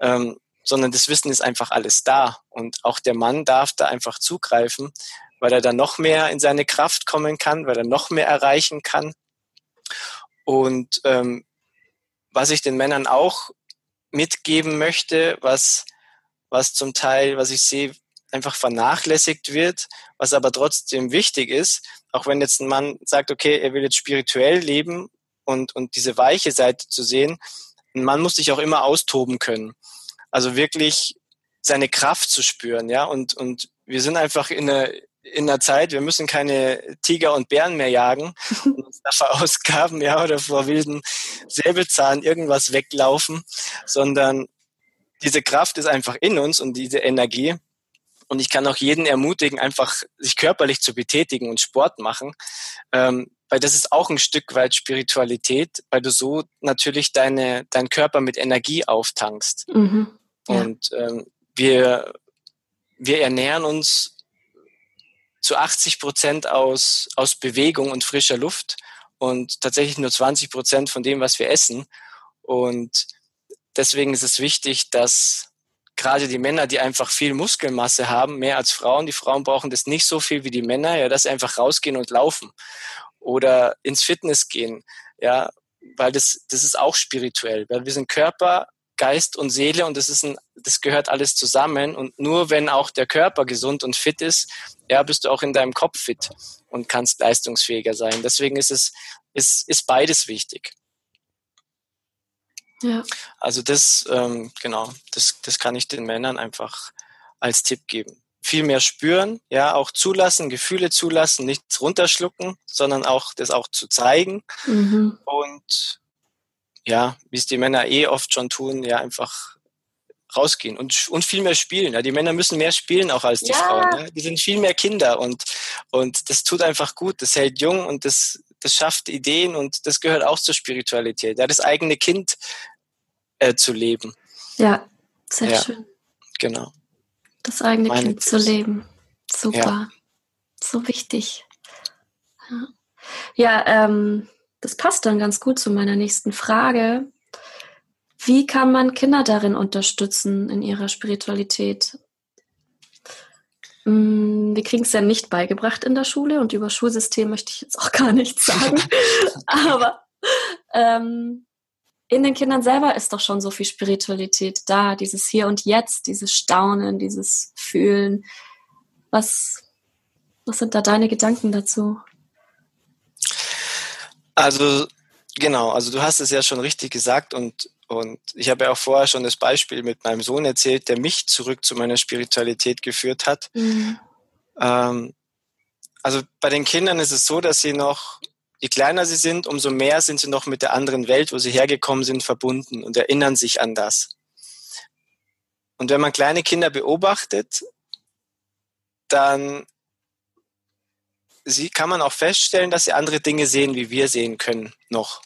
ähm, sondern das Wissen ist einfach alles da. Und auch der Mann darf da einfach zugreifen, weil er dann noch mehr in seine Kraft kommen kann, weil er noch mehr erreichen kann. Und ähm, was ich den Männern auch mitgeben möchte, was, was zum Teil, was ich sehe, einfach vernachlässigt wird, was aber trotzdem wichtig ist, auch wenn jetzt ein Mann sagt, okay, er will jetzt spirituell leben und, und diese weiche Seite zu sehen, ein Mann muss sich auch immer austoben können. Also wirklich seine Kraft zu spüren, ja, und, und wir sind einfach in einer, in einer Zeit, wir müssen keine Tiger und Bären mehr jagen *laughs* und uns da verausgaben, ja, oder vor wilden Säbelzahn irgendwas weglaufen, sondern diese Kraft ist einfach in uns und diese Energie. Und ich kann auch jeden ermutigen, einfach sich körperlich zu betätigen und Sport machen, ähm, weil das ist auch ein Stück weit Spiritualität, weil du so natürlich deine, deinen Körper mit Energie auftankst. Mhm, ja. Und ähm, wir, wir ernähren uns zu 80 Prozent aus, aus Bewegung und frischer Luft und tatsächlich nur 20 Prozent von dem, was wir essen. Und deswegen ist es wichtig, dass gerade die Männer, die einfach viel Muskelmasse haben, mehr als Frauen, die Frauen brauchen das nicht so viel wie die Männer, ja, dass sie einfach rausgehen und laufen oder ins Fitness gehen, ja, weil das, das ist auch spirituell, weil wir sind Körper, Geist und Seele und das ist ein, das gehört alles zusammen und nur wenn auch der Körper gesund und fit ist, ja, bist du auch in deinem Kopf fit und kannst leistungsfähiger sein. Deswegen ist es, ist, ist beides wichtig. Ja. Also das, ähm, genau, das, das kann ich den Männern einfach als Tipp geben. Viel mehr spüren, ja, auch zulassen, Gefühle zulassen, nichts runterschlucken, sondern auch das auch zu zeigen mhm. und ja, wie es die Männer eh oft schon tun, ja, einfach rausgehen und, und viel mehr spielen. Ja, die Männer müssen mehr spielen auch als die ja. Frauen. Ja. Die sind viel mehr Kinder und, und das tut einfach gut. Das hält jung und das, das schafft Ideen und das gehört auch zur Spiritualität. Ja, das eigene Kind äh, zu leben. Ja, sehr ja, schön. Genau. Das eigene Meine Kind Tipps. zu leben. Super. Ja. So wichtig. Ja, ja ähm, das passt dann ganz gut zu meiner nächsten Frage. Wie kann man Kinder darin unterstützen in ihrer Spiritualität? Mm, wir kriegen es ja nicht beigebracht in der Schule und über Schulsystem möchte ich jetzt auch gar nichts sagen. *laughs* Aber ähm, in den Kindern selber ist doch schon so viel Spiritualität da, dieses Hier und Jetzt, dieses Staunen, dieses Fühlen. Was, was sind da deine Gedanken dazu? Also genau, also du hast es ja schon richtig gesagt und und ich habe ja auch vorher schon das Beispiel mit meinem Sohn erzählt, der mich zurück zu meiner Spiritualität geführt hat. Mhm. Ähm, also bei den Kindern ist es so, dass sie noch, je kleiner sie sind, umso mehr sind sie noch mit der anderen Welt, wo sie hergekommen sind, verbunden und erinnern sich an das. Und wenn man kleine Kinder beobachtet, dann sie kann man auch feststellen, dass sie andere Dinge sehen, wie wir sehen können noch.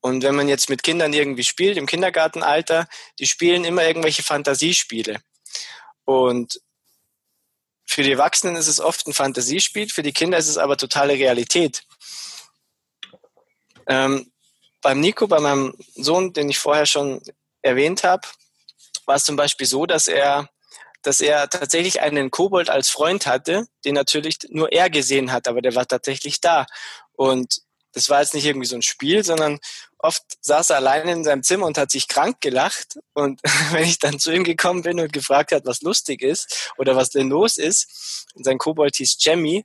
Und wenn man jetzt mit Kindern irgendwie spielt, im Kindergartenalter, die spielen immer irgendwelche Fantasiespiele. Und für die Erwachsenen ist es oft ein Fantasiespiel, für die Kinder ist es aber totale Realität. Ähm, beim Nico, bei meinem Sohn, den ich vorher schon erwähnt habe, war es zum Beispiel so, dass er, dass er tatsächlich einen Kobold als Freund hatte, den natürlich nur er gesehen hat, aber der war tatsächlich da. Und das war jetzt nicht irgendwie so ein Spiel, sondern oft saß er alleine in seinem Zimmer und hat sich krank gelacht. Und *laughs* wenn ich dann zu ihm gekommen bin und gefragt hat, was lustig ist oder was denn los ist, sein Kobold hieß Jamie,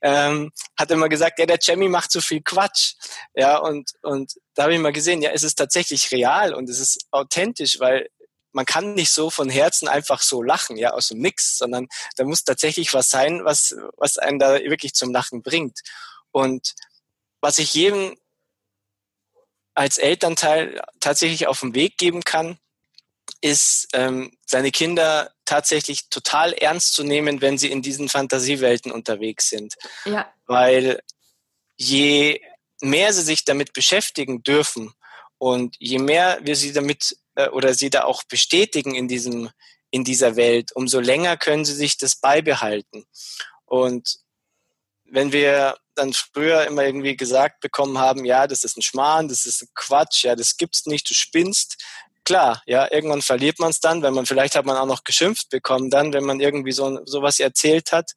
ähm, hat immer gesagt, ja, der Jamie macht so viel Quatsch. Ja, und, und da habe ich mal gesehen, ja, es ist tatsächlich real und es ist authentisch, weil man kann nicht so von Herzen einfach so lachen, ja, aus dem Nix, sondern da muss tatsächlich was sein, was, was einen da wirklich zum Lachen bringt. Und was ich jedem als Elternteil tatsächlich auf den Weg geben kann, ist, ähm, seine Kinder tatsächlich total ernst zu nehmen, wenn sie in diesen Fantasiewelten unterwegs sind. Ja. Weil je mehr sie sich damit beschäftigen dürfen und je mehr wir sie damit äh, oder sie da auch bestätigen in diesem in dieser Welt, umso länger können sie sich das beibehalten. Und wenn wir dann früher immer irgendwie gesagt bekommen haben, ja, das ist ein Schmarrn, das ist ein Quatsch, ja, das gibt's nicht, du spinnst, klar, ja, irgendwann verliert man es dann, wenn man vielleicht hat man auch noch geschimpft bekommen dann, wenn man irgendwie so sowas erzählt hat.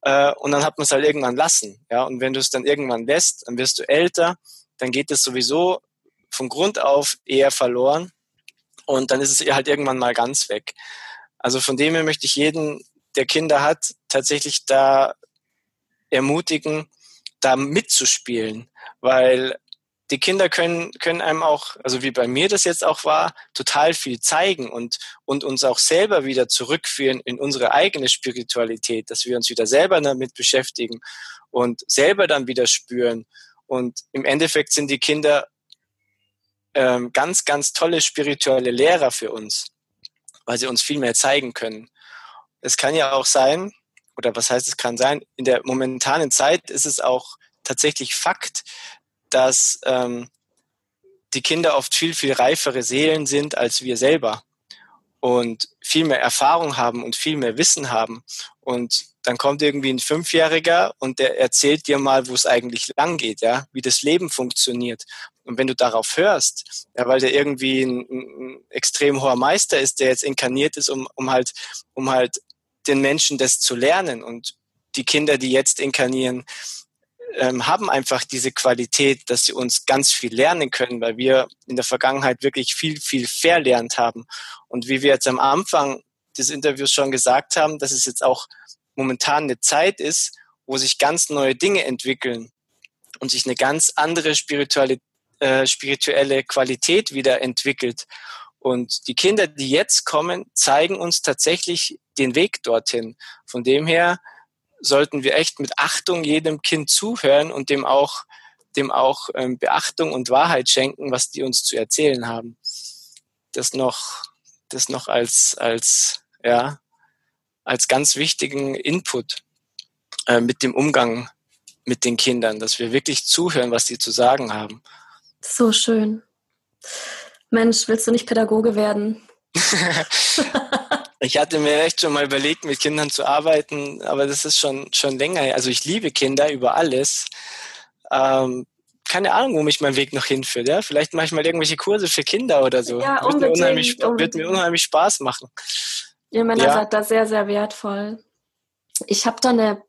Äh, und dann hat man es halt irgendwann lassen. Ja, und wenn du es dann irgendwann lässt, dann wirst du älter, dann geht es sowieso von Grund auf eher verloren. Und dann ist es halt irgendwann mal ganz weg. Also von dem her möchte ich jeden, der Kinder hat, tatsächlich da ermutigen, da mitzuspielen, weil die Kinder können, können einem auch, also wie bei mir das jetzt auch war, total viel zeigen und, und uns auch selber wieder zurückführen in unsere eigene Spiritualität, dass wir uns wieder selber damit beschäftigen und selber dann wieder spüren. Und im Endeffekt sind die Kinder ähm, ganz, ganz tolle spirituelle Lehrer für uns, weil sie uns viel mehr zeigen können. Es kann ja auch sein, oder was heißt es kann sein, in der momentanen Zeit ist es auch tatsächlich Fakt, dass ähm, die Kinder oft viel, viel reifere Seelen sind als wir selber und viel mehr Erfahrung haben und viel mehr Wissen haben. Und dann kommt irgendwie ein Fünfjähriger und der erzählt dir mal, wo es eigentlich lang geht, ja, wie das Leben funktioniert. Und wenn du darauf hörst, ja, weil der irgendwie ein, ein extrem hoher Meister ist, der jetzt inkarniert ist, um, um halt, um halt den Menschen das zu lernen und die Kinder, die jetzt inkarnieren, ähm, haben einfach diese Qualität, dass sie uns ganz viel lernen können, weil wir in der Vergangenheit wirklich viel, viel verlernt haben. Und wie wir jetzt am Anfang des Interviews schon gesagt haben, dass es jetzt auch momentan eine Zeit ist, wo sich ganz neue Dinge entwickeln und sich eine ganz andere spirituelle, äh, spirituelle Qualität wieder entwickelt. Und die Kinder, die jetzt kommen, zeigen uns tatsächlich den Weg dorthin. Von dem her sollten wir echt mit Achtung jedem Kind zuhören und dem auch, dem auch ähm, Beachtung und Wahrheit schenken, was die uns zu erzählen haben. Das noch, das noch als, als, ja, als ganz wichtigen Input äh, mit dem Umgang mit den Kindern, dass wir wirklich zuhören, was die zu sagen haben. So schön. Mensch, willst du nicht Pädagoge werden? *laughs* *laughs* Ich hatte mir echt schon mal überlegt, mit Kindern zu arbeiten, aber das ist schon, schon länger. Also ich liebe Kinder über alles. Ähm, keine Ahnung, wo mich mein Weg noch hinführt. Ja? Vielleicht mache ich mal irgendwelche Kurse für Kinder oder so. Ja, wird, mir unheimlich, wird mir unheimlich Spaß machen. Ihr Männer ja. seid da sehr, sehr wertvoll. Ich habe da eine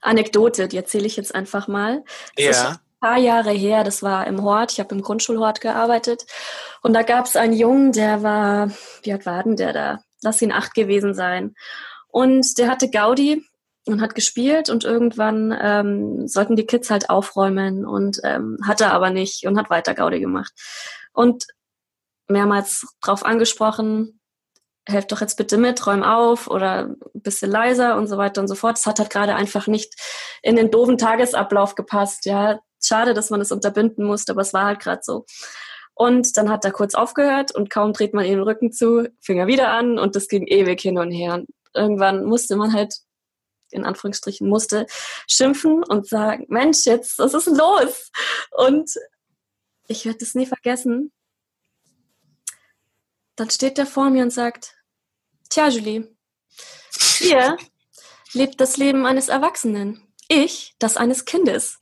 Anekdote, die erzähle ich jetzt einfach mal. Das ja. ein paar Jahre her, das war im Hort, ich habe im Grundschulhort gearbeitet. Und da gab es einen Jungen, der war, wie alt war denn der da? Lass ihn acht gewesen sein. Und der hatte Gaudi und hat gespielt und irgendwann ähm, sollten die Kids halt aufräumen und ähm, hat er aber nicht und hat weiter Gaudi gemacht. Und mehrmals drauf angesprochen, helft doch jetzt bitte mit, räum auf oder ein bisschen leiser und so weiter und so fort. Das hat halt gerade einfach nicht in den doofen Tagesablauf gepasst. Ja, schade, dass man das unterbinden musste, aber es war halt gerade so. Und dann hat er kurz aufgehört und kaum dreht man ihm den Rücken zu, fing er wieder an und das ging ewig hin und her. Und irgendwann musste man halt in Anführungsstrichen musste, schimpfen und sagen, Mensch, jetzt, was ist los? Und ich werde das nie vergessen. Dann steht der vor mir und sagt, Tja, Julie, hier lebt das Leben eines Erwachsenen. Ich das eines Kindes.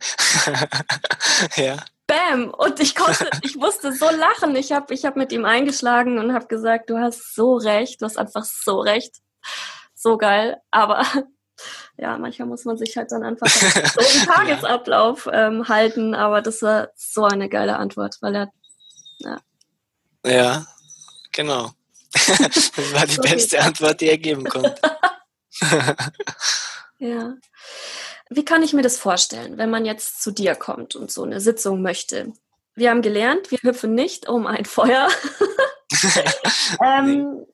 *laughs* ja. Bam! Und ich konnte, *laughs* ich musste so lachen. Ich habe ich hab mit ihm eingeschlagen und habe gesagt, du hast so recht, du hast einfach so recht. So geil. Aber *laughs* ja, manchmal muss man sich halt dann einfach so einen *laughs* Tagesablauf ähm, halten. Aber das war so eine geile Antwort, weil er, ja. Ja, genau. das war die okay. beste Antwort, die er geben konnte. ja. Wie kann ich mir das vorstellen, wenn man jetzt zu dir kommt und so eine Sitzung möchte? Wir haben gelernt, wir hüpfen nicht um ein Feuer. *laughs* ähm,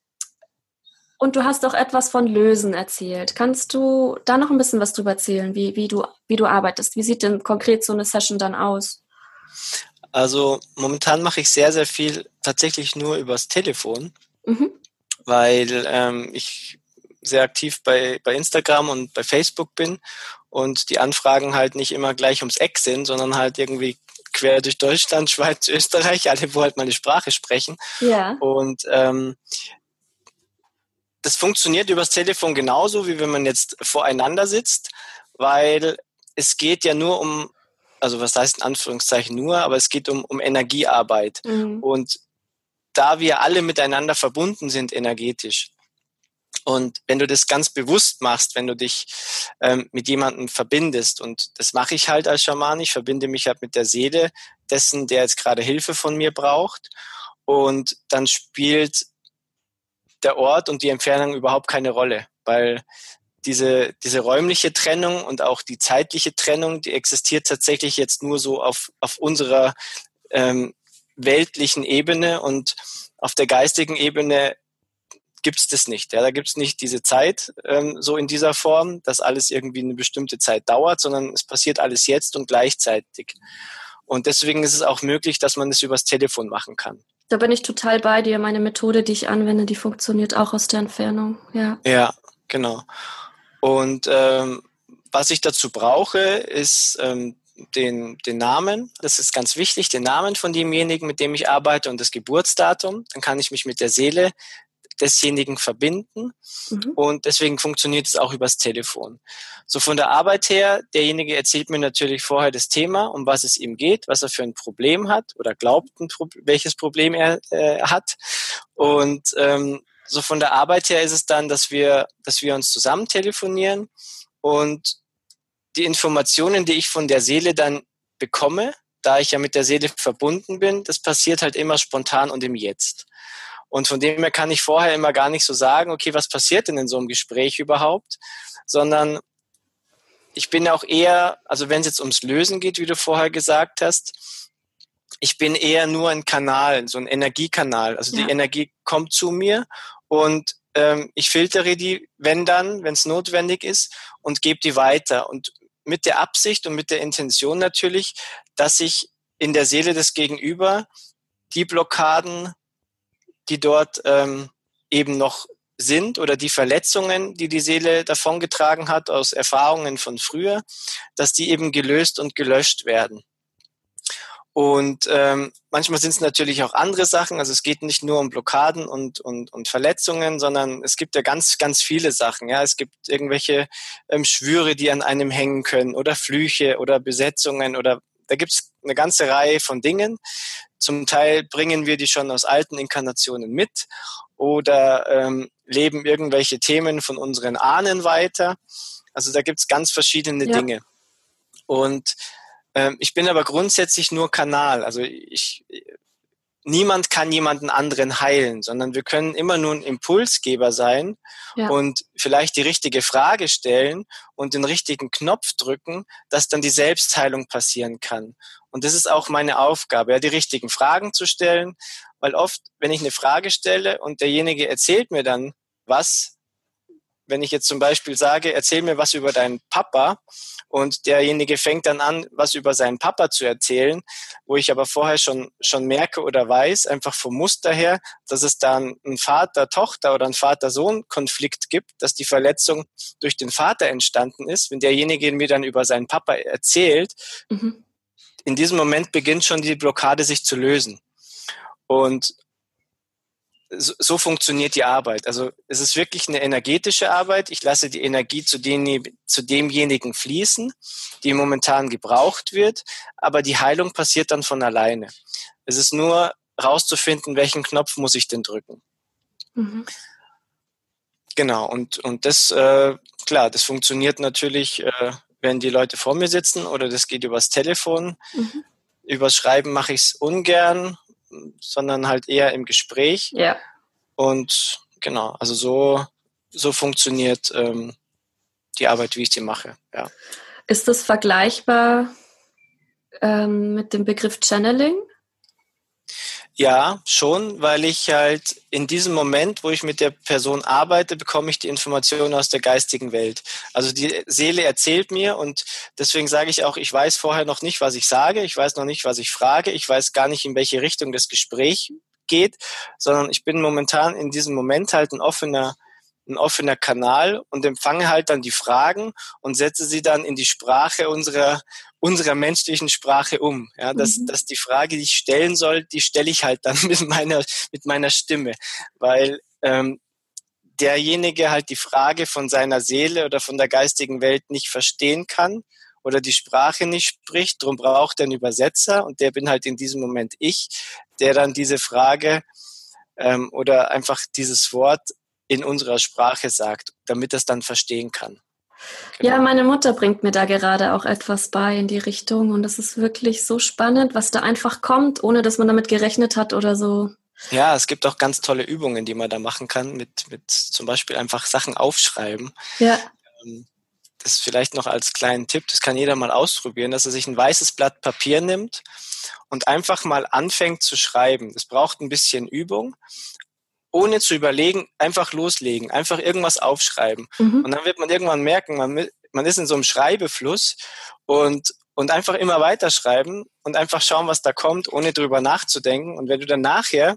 und du hast auch etwas von Lösen erzählt. Kannst du da noch ein bisschen was drüber erzählen, wie, wie, du, wie du arbeitest? Wie sieht denn konkret so eine Session dann aus? Also momentan mache ich sehr, sehr viel tatsächlich nur übers Telefon, mhm. weil ähm, ich sehr aktiv bei, bei Instagram und bei Facebook bin und die Anfragen halt nicht immer gleich ums Eck sind, sondern halt irgendwie quer durch Deutschland, *laughs* Schweiz, Österreich, alle, wo halt meine Sprache sprechen. Ja. Und ähm, das funktioniert übers Telefon genauso, wie wenn man jetzt voreinander sitzt, weil es geht ja nur um, also was heißt in Anführungszeichen nur, aber es geht um, um Energiearbeit. Mhm. Und da wir alle miteinander verbunden sind energetisch, und wenn du das ganz bewusst machst, wenn du dich ähm, mit jemandem verbindest, und das mache ich halt als Schaman, ich verbinde mich halt mit der Seele dessen, der jetzt gerade Hilfe von mir braucht, und dann spielt der Ort und die Entfernung überhaupt keine Rolle, weil diese, diese räumliche Trennung und auch die zeitliche Trennung, die existiert tatsächlich jetzt nur so auf, auf unserer ähm, weltlichen Ebene und auf der geistigen Ebene gibt es das nicht. Ja, da gibt es nicht diese Zeit ähm, so in dieser Form, dass alles irgendwie eine bestimmte Zeit dauert, sondern es passiert alles jetzt und gleichzeitig. Und deswegen ist es auch möglich, dass man das übers Telefon machen kann. Da bin ich total bei dir. Meine Methode, die ich anwende, die funktioniert auch aus der Entfernung. Ja, ja genau. Und ähm, was ich dazu brauche, ist ähm, den, den Namen. Das ist ganz wichtig, den Namen von demjenigen, mit dem ich arbeite und das Geburtsdatum. Dann kann ich mich mit der Seele desjenigen verbinden. Mhm. Und deswegen funktioniert es auch übers Telefon. So von der Arbeit her, derjenige erzählt mir natürlich vorher das Thema, um was es ihm geht, was er für ein Problem hat oder glaubt, Pro welches Problem er äh, hat. Und ähm, so von der Arbeit her ist es dann, dass wir, dass wir uns zusammen telefonieren und die Informationen, die ich von der Seele dann bekomme, da ich ja mit der Seele verbunden bin, das passiert halt immer spontan und im Jetzt. Und von dem her kann ich vorher immer gar nicht so sagen, okay, was passiert denn in so einem Gespräch überhaupt, sondern ich bin auch eher, also wenn es jetzt ums Lösen geht, wie du vorher gesagt hast, ich bin eher nur ein Kanal, so ein Energiekanal. Also ja. die Energie kommt zu mir und ähm, ich filtere die, wenn dann, wenn es notwendig ist, und gebe die weiter. Und mit der Absicht und mit der Intention natürlich, dass ich in der Seele des Gegenüber die Blockaden die dort ähm, eben noch sind oder die Verletzungen, die die Seele davongetragen hat aus Erfahrungen von früher, dass die eben gelöst und gelöscht werden. Und ähm, manchmal sind es natürlich auch andere Sachen. Also es geht nicht nur um Blockaden und, und, und Verletzungen, sondern es gibt ja ganz, ganz viele Sachen. Ja, es gibt irgendwelche ähm, Schwüre, die an einem hängen können oder Flüche oder Besetzungen oder da gibt es eine ganze Reihe von Dingen, zum Teil bringen wir die schon aus alten Inkarnationen mit oder ähm, leben irgendwelche Themen von unseren Ahnen weiter. Also da gibt es ganz verschiedene ja. Dinge. Und ähm, ich bin aber grundsätzlich nur Kanal. Also ich, niemand kann jemanden anderen heilen, sondern wir können immer nur ein Impulsgeber sein ja. und vielleicht die richtige Frage stellen und den richtigen Knopf drücken, dass dann die Selbstheilung passieren kann. Und das ist auch meine Aufgabe, ja, die richtigen Fragen zu stellen, weil oft, wenn ich eine Frage stelle und derjenige erzählt mir dann was, wenn ich jetzt zum Beispiel sage, erzähl mir was über deinen Papa und derjenige fängt dann an, was über seinen Papa zu erzählen, wo ich aber vorher schon, schon merke oder weiß, einfach vom Muster her, dass es dann einen Vater-Tochter oder einen Vater-Sohn-Konflikt gibt, dass die Verletzung durch den Vater entstanden ist. Wenn derjenige mir dann über seinen Papa erzählt, mhm. in diesem Moment beginnt schon die Blockade sich zu lösen. Und so, so funktioniert die Arbeit. Also es ist wirklich eine energetische Arbeit. Ich lasse die Energie zu, den, zu demjenigen fließen, die momentan gebraucht wird, aber die Heilung passiert dann von alleine. Es ist nur rauszufinden, welchen Knopf muss ich denn drücken. Mhm. Genau, und, und das, äh, klar, das funktioniert natürlich, äh, wenn die Leute vor mir sitzen oder das geht übers Telefon. Mhm. Übers Schreiben mache ich es ungern sondern halt eher im Gespräch. Ja. Und genau, also so, so funktioniert ähm, die Arbeit, wie ich sie mache. Ja. Ist das vergleichbar ähm, mit dem Begriff Channeling? Ja, schon, weil ich halt in diesem Moment, wo ich mit der Person arbeite, bekomme ich die Informationen aus der geistigen Welt. Also die Seele erzählt mir und deswegen sage ich auch, ich weiß vorher noch nicht, was ich sage, ich weiß noch nicht, was ich frage, ich weiß gar nicht, in welche Richtung das Gespräch geht, sondern ich bin momentan in diesem Moment halt ein offener ein offener Kanal und empfange halt dann die Fragen und setze sie dann in die Sprache unserer unserer menschlichen Sprache um. Ja, dass, mhm. dass die Frage, die ich stellen soll, die stelle ich halt dann *laughs* mit meiner mit meiner Stimme, weil ähm, derjenige halt die Frage von seiner Seele oder von der geistigen Welt nicht verstehen kann oder die Sprache nicht spricht, darum braucht er einen Übersetzer und der bin halt in diesem Moment ich, der dann diese Frage ähm, oder einfach dieses Wort in unserer Sprache sagt, damit es dann verstehen kann. Genau. Ja, meine Mutter bringt mir da gerade auch etwas bei in die Richtung und es ist wirklich so spannend, was da einfach kommt, ohne dass man damit gerechnet hat oder so. Ja, es gibt auch ganz tolle Übungen, die man da machen kann, mit, mit zum Beispiel einfach Sachen aufschreiben. Ja. Ähm, das vielleicht noch als kleinen Tipp, das kann jeder mal ausprobieren, dass er sich ein weißes Blatt Papier nimmt und einfach mal anfängt zu schreiben. Das braucht ein bisschen Übung, ohne zu überlegen, einfach loslegen, einfach irgendwas aufschreiben. Mhm. Und dann wird man irgendwann merken, man, man ist in so einem Schreibefluss und, und einfach immer weiterschreiben und einfach schauen, was da kommt, ohne drüber nachzudenken. Und wenn du dann nachher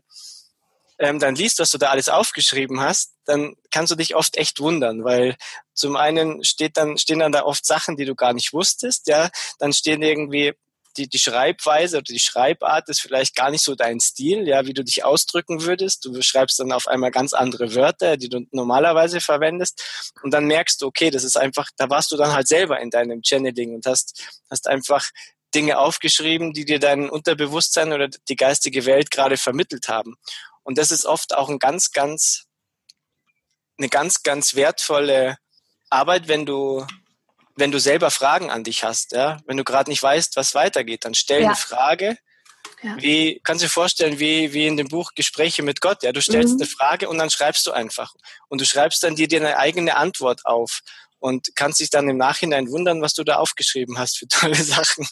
ähm, dann liest, was du da alles aufgeschrieben hast, dann kannst du dich oft echt wundern, weil zum einen steht dann, stehen dann da oft Sachen, die du gar nicht wusstest, ja, dann stehen irgendwie die, die Schreibweise oder die Schreibart ist vielleicht gar nicht so dein Stil, ja, wie du dich ausdrücken würdest. Du schreibst dann auf einmal ganz andere Wörter, die du normalerweise verwendest. Und dann merkst du, okay, das ist einfach, da warst du dann halt selber in deinem Channeling und hast, hast einfach Dinge aufgeschrieben, die dir dein Unterbewusstsein oder die geistige Welt gerade vermittelt haben. Und das ist oft auch ein ganz, ganz, eine ganz, ganz wertvolle Arbeit, wenn du wenn du selber Fragen an dich hast, ja, wenn du gerade nicht weißt, was weitergeht, dann stell ja. eine Frage. Ja. Wie kannst du dir vorstellen, wie, wie in dem Buch Gespräche mit Gott? Ja, du stellst mhm. eine Frage und dann schreibst du einfach. Und du schreibst dann dir deine eigene Antwort auf und kannst dich dann im Nachhinein wundern, was du da aufgeschrieben hast für *laughs* tolle Sachen.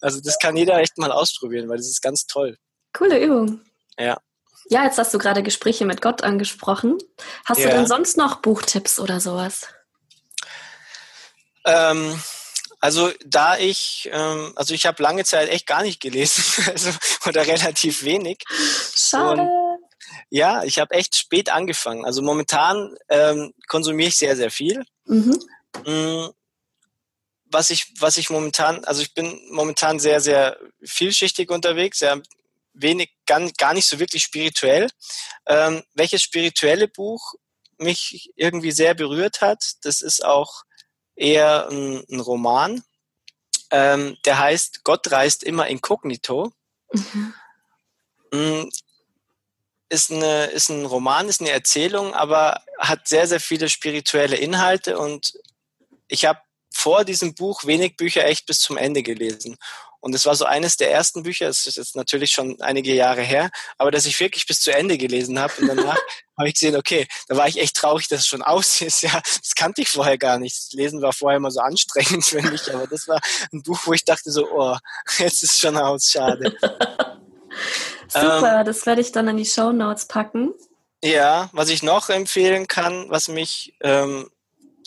Also das kann jeder echt mal ausprobieren, weil das ist ganz toll. Coole Übung. Ja. Ja, jetzt hast du gerade Gespräche mit Gott angesprochen. Hast ja. du denn sonst noch Buchtipps oder sowas? Ähm, also da ich, ähm, also ich habe lange Zeit echt gar nicht gelesen, *laughs* also, oder relativ wenig. Schade. Und, ja, ich habe echt spät angefangen. Also momentan ähm, konsumiere ich sehr, sehr viel. Mhm. Mm, was ich, was ich momentan, also ich bin momentan sehr, sehr vielschichtig unterwegs, sehr wenig, gar, gar nicht so wirklich spirituell. Ähm, welches spirituelle Buch mich irgendwie sehr berührt hat, das ist auch eher ein, ein Roman. Ähm, der heißt Gott reist immer inkognito. Mhm. Mm, ist, eine, ist ein Roman, ist eine Erzählung, aber hat sehr, sehr viele spirituelle Inhalte und ich habe vor diesem Buch wenig Bücher echt bis zum Ende gelesen. Und es war so eines der ersten Bücher, es ist jetzt natürlich schon einige Jahre her, aber dass ich wirklich bis zu Ende gelesen habe und danach *laughs* habe ich gesehen, okay, da war ich echt traurig, dass es schon aus *laughs* ist. Ja, das kannte ich vorher gar nicht. Das Lesen war vorher immer so anstrengend für mich, aber das war ein Buch, wo ich dachte so, oh, *laughs* jetzt ist es schon aus, schade. Super, ähm, das werde ich dann in die Show Notes packen. Ja, was ich noch empfehlen kann, was mich ähm,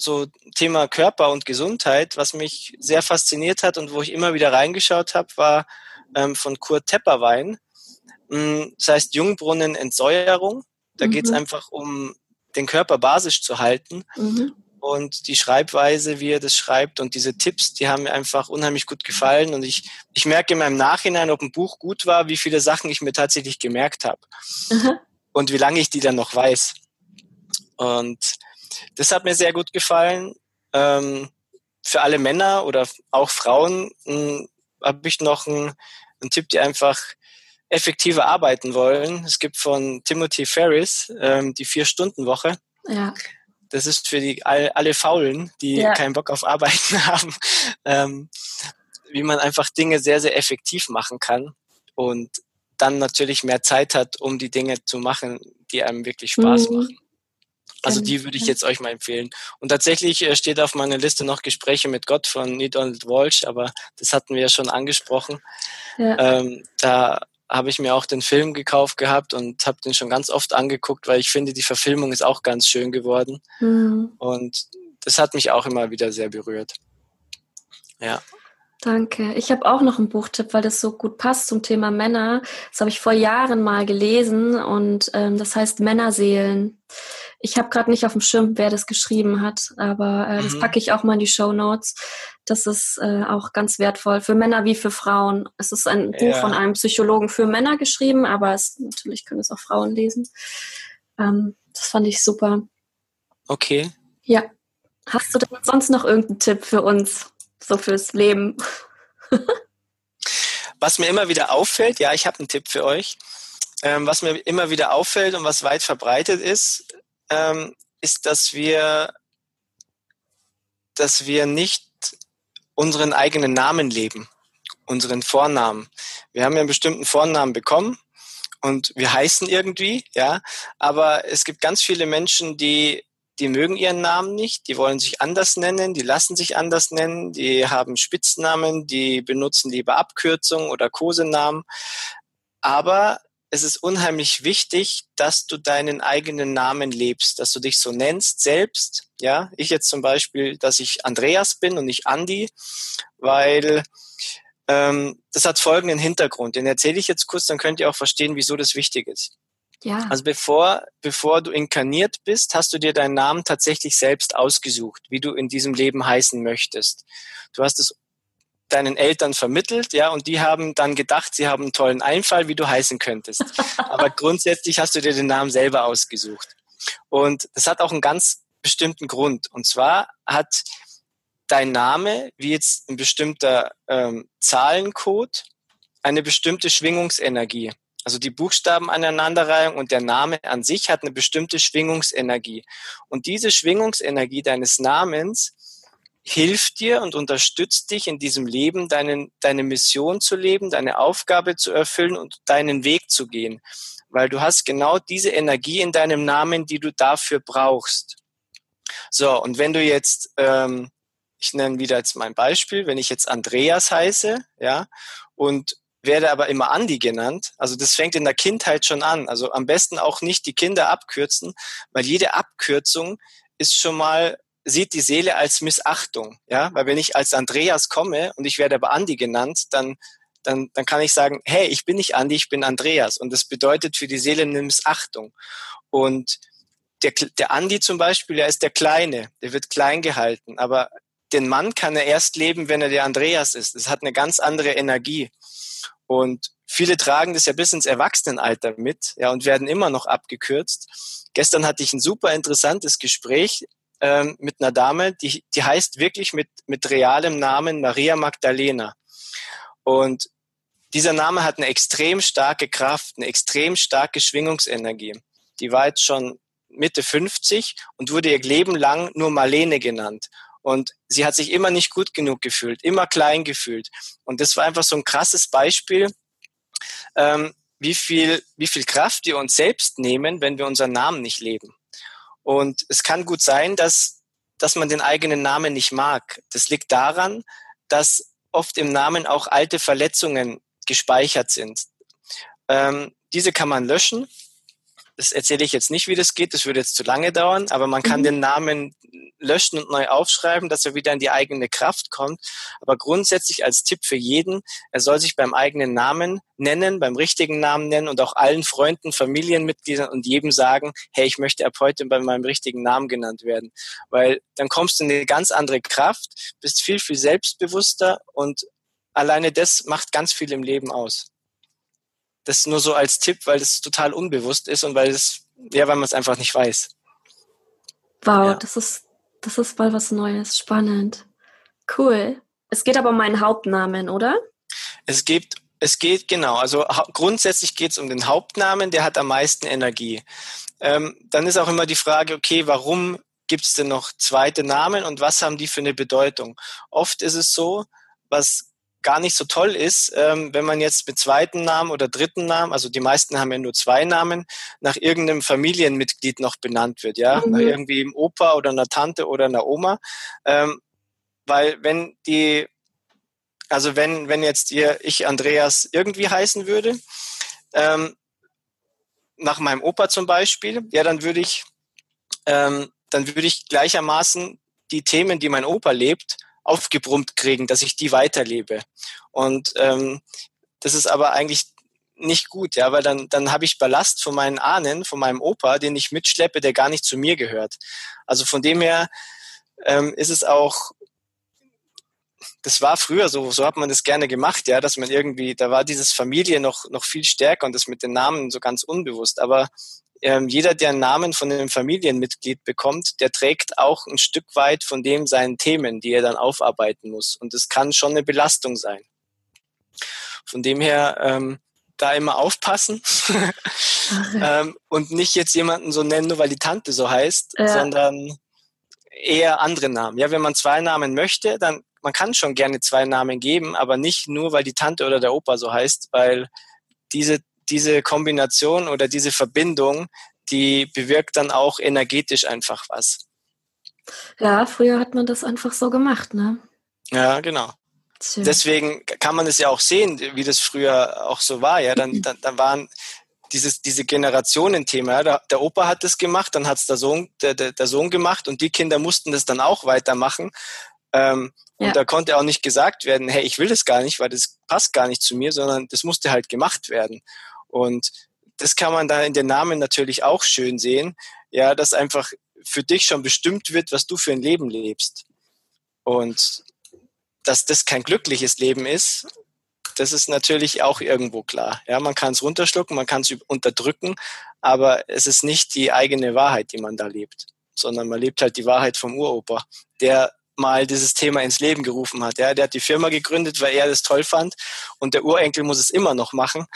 so Thema Körper und Gesundheit, was mich sehr fasziniert hat und wo ich immer wieder reingeschaut habe, war ähm, von Kurt Tepperwein. Mm, das heißt Jungbrunnen Entsäuerung. Da mhm. geht es einfach um den Körper basisch zu halten. Mhm. Und die Schreibweise, wie er das schreibt und diese Tipps, die haben mir einfach unheimlich gut gefallen. Und ich, ich merke in meinem Nachhinein, ob ein Buch gut war, wie viele Sachen ich mir tatsächlich gemerkt habe. Mhm. Und wie lange ich die dann noch weiß. Und das hat mir sehr gut gefallen. Ähm, für alle Männer oder auch Frauen hm, habe ich noch einen, einen Tipp, die einfach effektiver arbeiten wollen. Es gibt von Timothy Ferris ähm, die Vier-Stunden-Woche. Ja. Das ist für die all, alle Faulen, die ja. keinen Bock auf Arbeiten *laughs* haben, ähm, wie man einfach Dinge sehr, sehr effektiv machen kann und dann natürlich mehr Zeit hat, um die Dinge zu machen, die einem wirklich Spaß mhm. machen. Also die würde ich jetzt euch mal empfehlen. Und tatsächlich äh, steht auf meiner Liste noch Gespräche mit Gott von Neil Donald Walsh, aber das hatten wir ja schon angesprochen. Ja. Ähm, da habe ich mir auch den Film gekauft gehabt und habe den schon ganz oft angeguckt, weil ich finde, die Verfilmung ist auch ganz schön geworden. Mhm. Und das hat mich auch immer wieder sehr berührt. Ja. Danke. Ich habe auch noch einen Buchtipp, weil das so gut passt zum Thema Männer. Das habe ich vor Jahren mal gelesen und ähm, das heißt Männerseelen. Ich habe gerade nicht auf dem Schirm, wer das geschrieben hat, aber äh, mhm. das packe ich auch mal in die Show Notes. Das ist äh, auch ganz wertvoll für Männer wie für Frauen. Es ist ein ja. Buch von einem Psychologen für Männer geschrieben, aber es, natürlich können es auch Frauen lesen. Ähm, das fand ich super. Okay. Ja. Hast du denn sonst noch irgendeinen Tipp für uns, so fürs Leben? was mir immer wieder auffällt, ja, ich habe einen Tipp für euch. Ähm, was mir immer wieder auffällt und was weit verbreitet ist, ähm, ist, dass wir, dass wir nicht unseren eigenen Namen leben, unseren Vornamen. Wir haben ja einen bestimmten Vornamen bekommen und wir heißen irgendwie, ja, aber es gibt ganz viele Menschen, die die mögen ihren Namen nicht, die wollen sich anders nennen, die lassen sich anders nennen, die haben Spitznamen, die benutzen lieber Abkürzungen oder Kosenamen. Aber es ist unheimlich wichtig, dass du deinen eigenen Namen lebst, dass du dich so nennst selbst. Ja, ich jetzt zum Beispiel, dass ich Andreas bin und nicht Andi, weil ähm, das hat folgenden Hintergrund. Den erzähle ich jetzt kurz, dann könnt ihr auch verstehen, wieso das wichtig ist. Ja. Also bevor, bevor du inkarniert bist, hast du dir deinen Namen tatsächlich selbst ausgesucht, wie du in diesem Leben heißen möchtest. Du hast es deinen Eltern vermittelt, ja, und die haben dann gedacht, sie haben einen tollen Einfall, wie du heißen könntest. *laughs* Aber grundsätzlich hast du dir den Namen selber ausgesucht. Und das hat auch einen ganz bestimmten Grund. Und zwar hat dein Name, wie jetzt ein bestimmter ähm, Zahlencode, eine bestimmte Schwingungsenergie. Also die Buchstaben aneinanderreihung und der Name an sich hat eine bestimmte Schwingungsenergie. Und diese Schwingungsenergie deines Namens hilft dir und unterstützt dich in diesem Leben, deinen, deine Mission zu leben, deine Aufgabe zu erfüllen und deinen Weg zu gehen. Weil du hast genau diese Energie in deinem Namen, die du dafür brauchst. So, und wenn du jetzt, ähm, ich nenne wieder jetzt mein Beispiel, wenn ich jetzt Andreas heiße, ja, und werde aber immer Andi genannt. Also das fängt in der Kindheit schon an. Also am besten auch nicht die Kinder abkürzen, weil jede Abkürzung ist schon mal sieht die Seele als Missachtung, ja, weil wenn ich als Andreas komme und ich werde aber Andi genannt, dann dann, dann kann ich sagen, hey, ich bin nicht Andi, ich bin Andreas. Und das bedeutet für die Seele eine Missachtung. Und der, der Andi zum Beispiel, der ist der Kleine, der wird klein gehalten. Aber den Mann kann er erst leben, wenn er der Andreas ist. Das hat eine ganz andere Energie. Und viele tragen das ja bis ins Erwachsenenalter mit, ja, und werden immer noch abgekürzt. Gestern hatte ich ein super interessantes Gespräch ähm, mit einer Dame, die, die heißt wirklich mit, mit realem Namen Maria Magdalena. Und dieser Name hat eine extrem starke Kraft, eine extrem starke Schwingungsenergie. Die war jetzt schon Mitte 50 und wurde ihr Leben lang nur Marlene genannt. Und sie hat sich immer nicht gut genug gefühlt, immer klein gefühlt. Und das war einfach so ein krasses Beispiel, ähm, wie viel, wie viel Kraft wir uns selbst nehmen, wenn wir unseren Namen nicht leben. Und es kann gut sein, dass, dass man den eigenen Namen nicht mag. Das liegt daran, dass oft im Namen auch alte Verletzungen gespeichert sind. Ähm, diese kann man löschen. Das erzähle ich jetzt nicht, wie das geht, das würde jetzt zu lange dauern, aber man kann mhm. den Namen löschen und neu aufschreiben, dass er wieder in die eigene Kraft kommt. Aber grundsätzlich als Tipp für jeden, er soll sich beim eigenen Namen nennen, beim richtigen Namen nennen und auch allen Freunden, Familienmitgliedern und jedem sagen, hey, ich möchte ab heute bei meinem richtigen Namen genannt werden. Weil dann kommst du in eine ganz andere Kraft, bist viel, viel selbstbewusster und alleine das macht ganz viel im Leben aus. Das nur so als Tipp, weil es total unbewusst ist und weil es, ja, weil man es einfach nicht weiß. Wow, ja. das ist, das ist mal was Neues. Spannend. Cool. Es geht aber um meinen Hauptnamen, oder? Es geht, es geht genau. Also grundsätzlich geht es um den Hauptnamen, der hat am meisten Energie. Ähm, dann ist auch immer die Frage, okay, warum gibt es denn noch zweite Namen und was haben die für eine Bedeutung? Oft ist es so, was gar nicht so toll ist, ähm, wenn man jetzt mit zweiten Namen oder dritten Namen, also die meisten haben ja nur zwei Namen, nach irgendeinem Familienmitglied noch benannt wird, ja, mhm. nach irgendwie einem Opa oder einer Tante oder einer Oma, ähm, weil wenn die, also wenn wenn jetzt ihr ich Andreas irgendwie heißen würde, ähm, nach meinem Opa zum Beispiel, ja, dann würde ich, ähm, dann würde ich gleichermaßen die Themen, die mein Opa lebt, aufgebrummt kriegen, dass ich die weiterlebe. Und ähm, das ist aber eigentlich nicht gut, ja, weil dann, dann habe ich Ballast von meinen Ahnen, von meinem Opa, den ich mitschleppe, der gar nicht zu mir gehört. Also von dem her ähm, ist es auch, das war früher so, so hat man das gerne gemacht, ja, dass man irgendwie, da war dieses Familie noch, noch viel stärker und das mit den Namen so ganz unbewusst. Aber ähm, jeder, der einen Namen von einem Familienmitglied bekommt, der trägt auch ein Stück weit von dem seinen Themen, die er dann aufarbeiten muss. Und das kann schon eine Belastung sein. Von dem her ähm, da immer aufpassen *laughs* ähm, und nicht jetzt jemanden so nennen, nur weil die Tante so heißt, ja. sondern eher andere Namen. Ja, wenn man zwei Namen möchte, dann man kann schon gerne zwei Namen geben, aber nicht nur, weil die Tante oder der Opa so heißt, weil diese diese Kombination oder diese Verbindung, die bewirkt dann auch energetisch einfach was. Ja, früher hat man das einfach so gemacht, ne? Ja, genau. Schön. Deswegen kann man es ja auch sehen, wie das früher auch so war. Ja, dann, dann, dann waren dieses diese Generationenthema. Ja, der, der Opa hat das gemacht, dann hat es der Sohn der, der, der Sohn gemacht und die Kinder mussten das dann auch weitermachen. Ähm, ja. Und da konnte auch nicht gesagt werden, hey, ich will das gar nicht, weil das passt gar nicht zu mir, sondern das musste halt gemacht werden. Und das kann man da in den Namen natürlich auch schön sehen, ja, dass einfach für dich schon bestimmt wird, was du für ein Leben lebst. Und dass das kein glückliches Leben ist, das ist natürlich auch irgendwo klar. Ja, man kann es runterschlucken, man kann es unterdrücken, aber es ist nicht die eigene Wahrheit, die man da lebt, sondern man lebt halt die Wahrheit vom Uropa, der mal dieses Thema ins Leben gerufen hat. Ja, der hat die Firma gegründet, weil er das toll fand und der Urenkel muss es immer noch machen.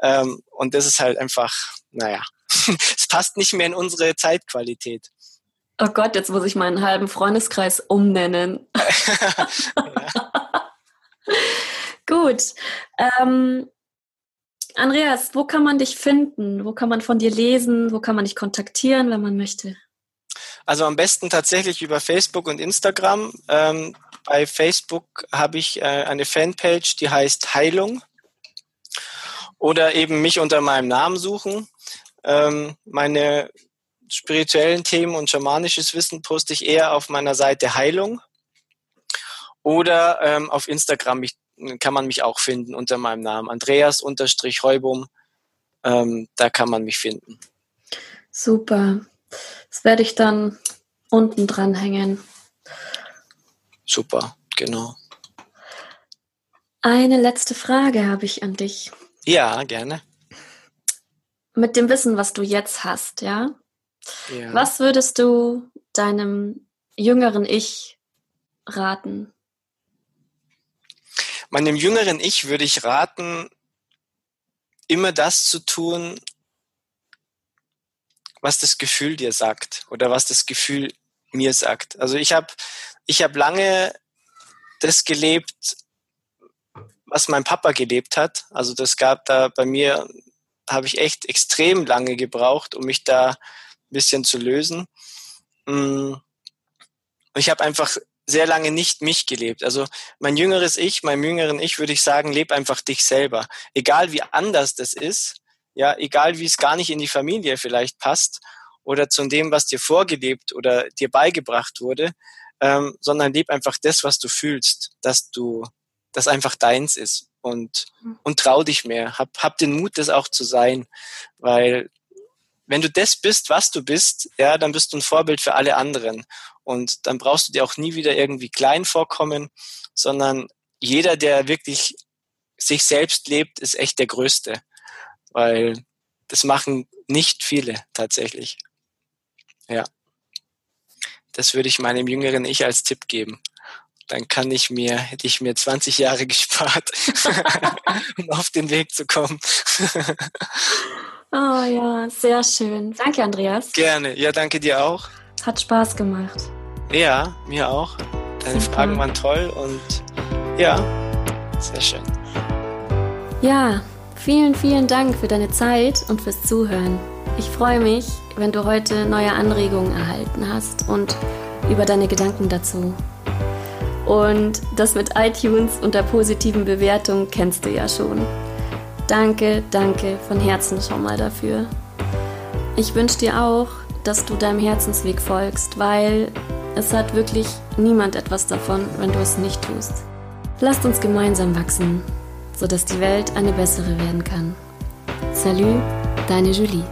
Ähm, und das ist halt einfach, naja, *laughs* es passt nicht mehr in unsere Zeitqualität. Oh Gott, jetzt muss ich meinen halben Freundeskreis umnennen. *laughs* *laughs* Gut. Ähm, Andreas, wo kann man dich finden? Wo kann man von dir lesen? Wo kann man dich kontaktieren, wenn man möchte? Also am besten tatsächlich über Facebook und Instagram. Ähm, bei Facebook habe ich äh, eine Fanpage, die heißt Heilung. Oder eben mich unter meinem Namen suchen. Ähm, meine spirituellen Themen und schamanisches Wissen poste ich eher auf meiner Seite Heilung. Oder ähm, auf Instagram mich, kann man mich auch finden unter meinem Namen. Andreas-Heubum. Ähm, da kann man mich finden. Super. Das werde ich dann unten dranhängen. Super, genau. Eine letzte Frage habe ich an dich. Ja, gerne. Mit dem Wissen, was du jetzt hast, ja? ja. Was würdest du deinem jüngeren Ich raten? Meinem jüngeren Ich würde ich raten, immer das zu tun, was das Gefühl dir sagt oder was das Gefühl mir sagt. Also ich habe ich hab lange das gelebt, was mein Papa gelebt hat. Also das gab da bei mir, habe ich echt extrem lange gebraucht, um mich da ein bisschen zu lösen. Mm. Und ich habe einfach sehr lange nicht mich gelebt. Also mein jüngeres Ich, meinem jüngeren Ich würde ich sagen, leb einfach dich selber. Egal wie anders das ist, ja, egal wie es gar nicht in die Familie vielleicht passt oder zu dem, was dir vorgelebt oder dir beigebracht wurde, ähm, sondern leb einfach das, was du fühlst, dass du, das einfach deins ist und, hm. und trau dich mehr. Hab, hab den Mut, das auch zu sein, weil wenn du das bist, was du bist, ja, dann bist du ein Vorbild für alle anderen. Und dann brauchst du dir auch nie wieder irgendwie klein vorkommen, sondern jeder, der wirklich sich selbst lebt, ist echt der Größte. Weil das machen nicht viele tatsächlich. Ja. Das würde ich meinem jüngeren Ich als Tipp geben. Dann kann ich mir, hätte ich mir 20 Jahre *laughs* gespart, um auf den Weg zu kommen. Oh ja, sehr schön. Danke, Andreas. Gerne. Ja, danke dir auch. Hat Spaß gemacht. Ja, mir auch. Deine Super. Fragen waren toll und ja, sehr schön. Ja, vielen, vielen Dank für deine Zeit und fürs Zuhören. Ich freue mich, wenn du heute neue Anregungen erhalten hast und über deine Gedanken dazu. Und das mit iTunes und der positiven Bewertung kennst du ja schon. Danke, danke von Herzen schon mal dafür. Ich wünsche dir auch, dass du deinem Herzensweg folgst, weil es hat wirklich niemand etwas davon, wenn du es nicht tust. Lasst uns gemeinsam wachsen, sodass die Welt eine bessere werden kann. Salut, deine Julie.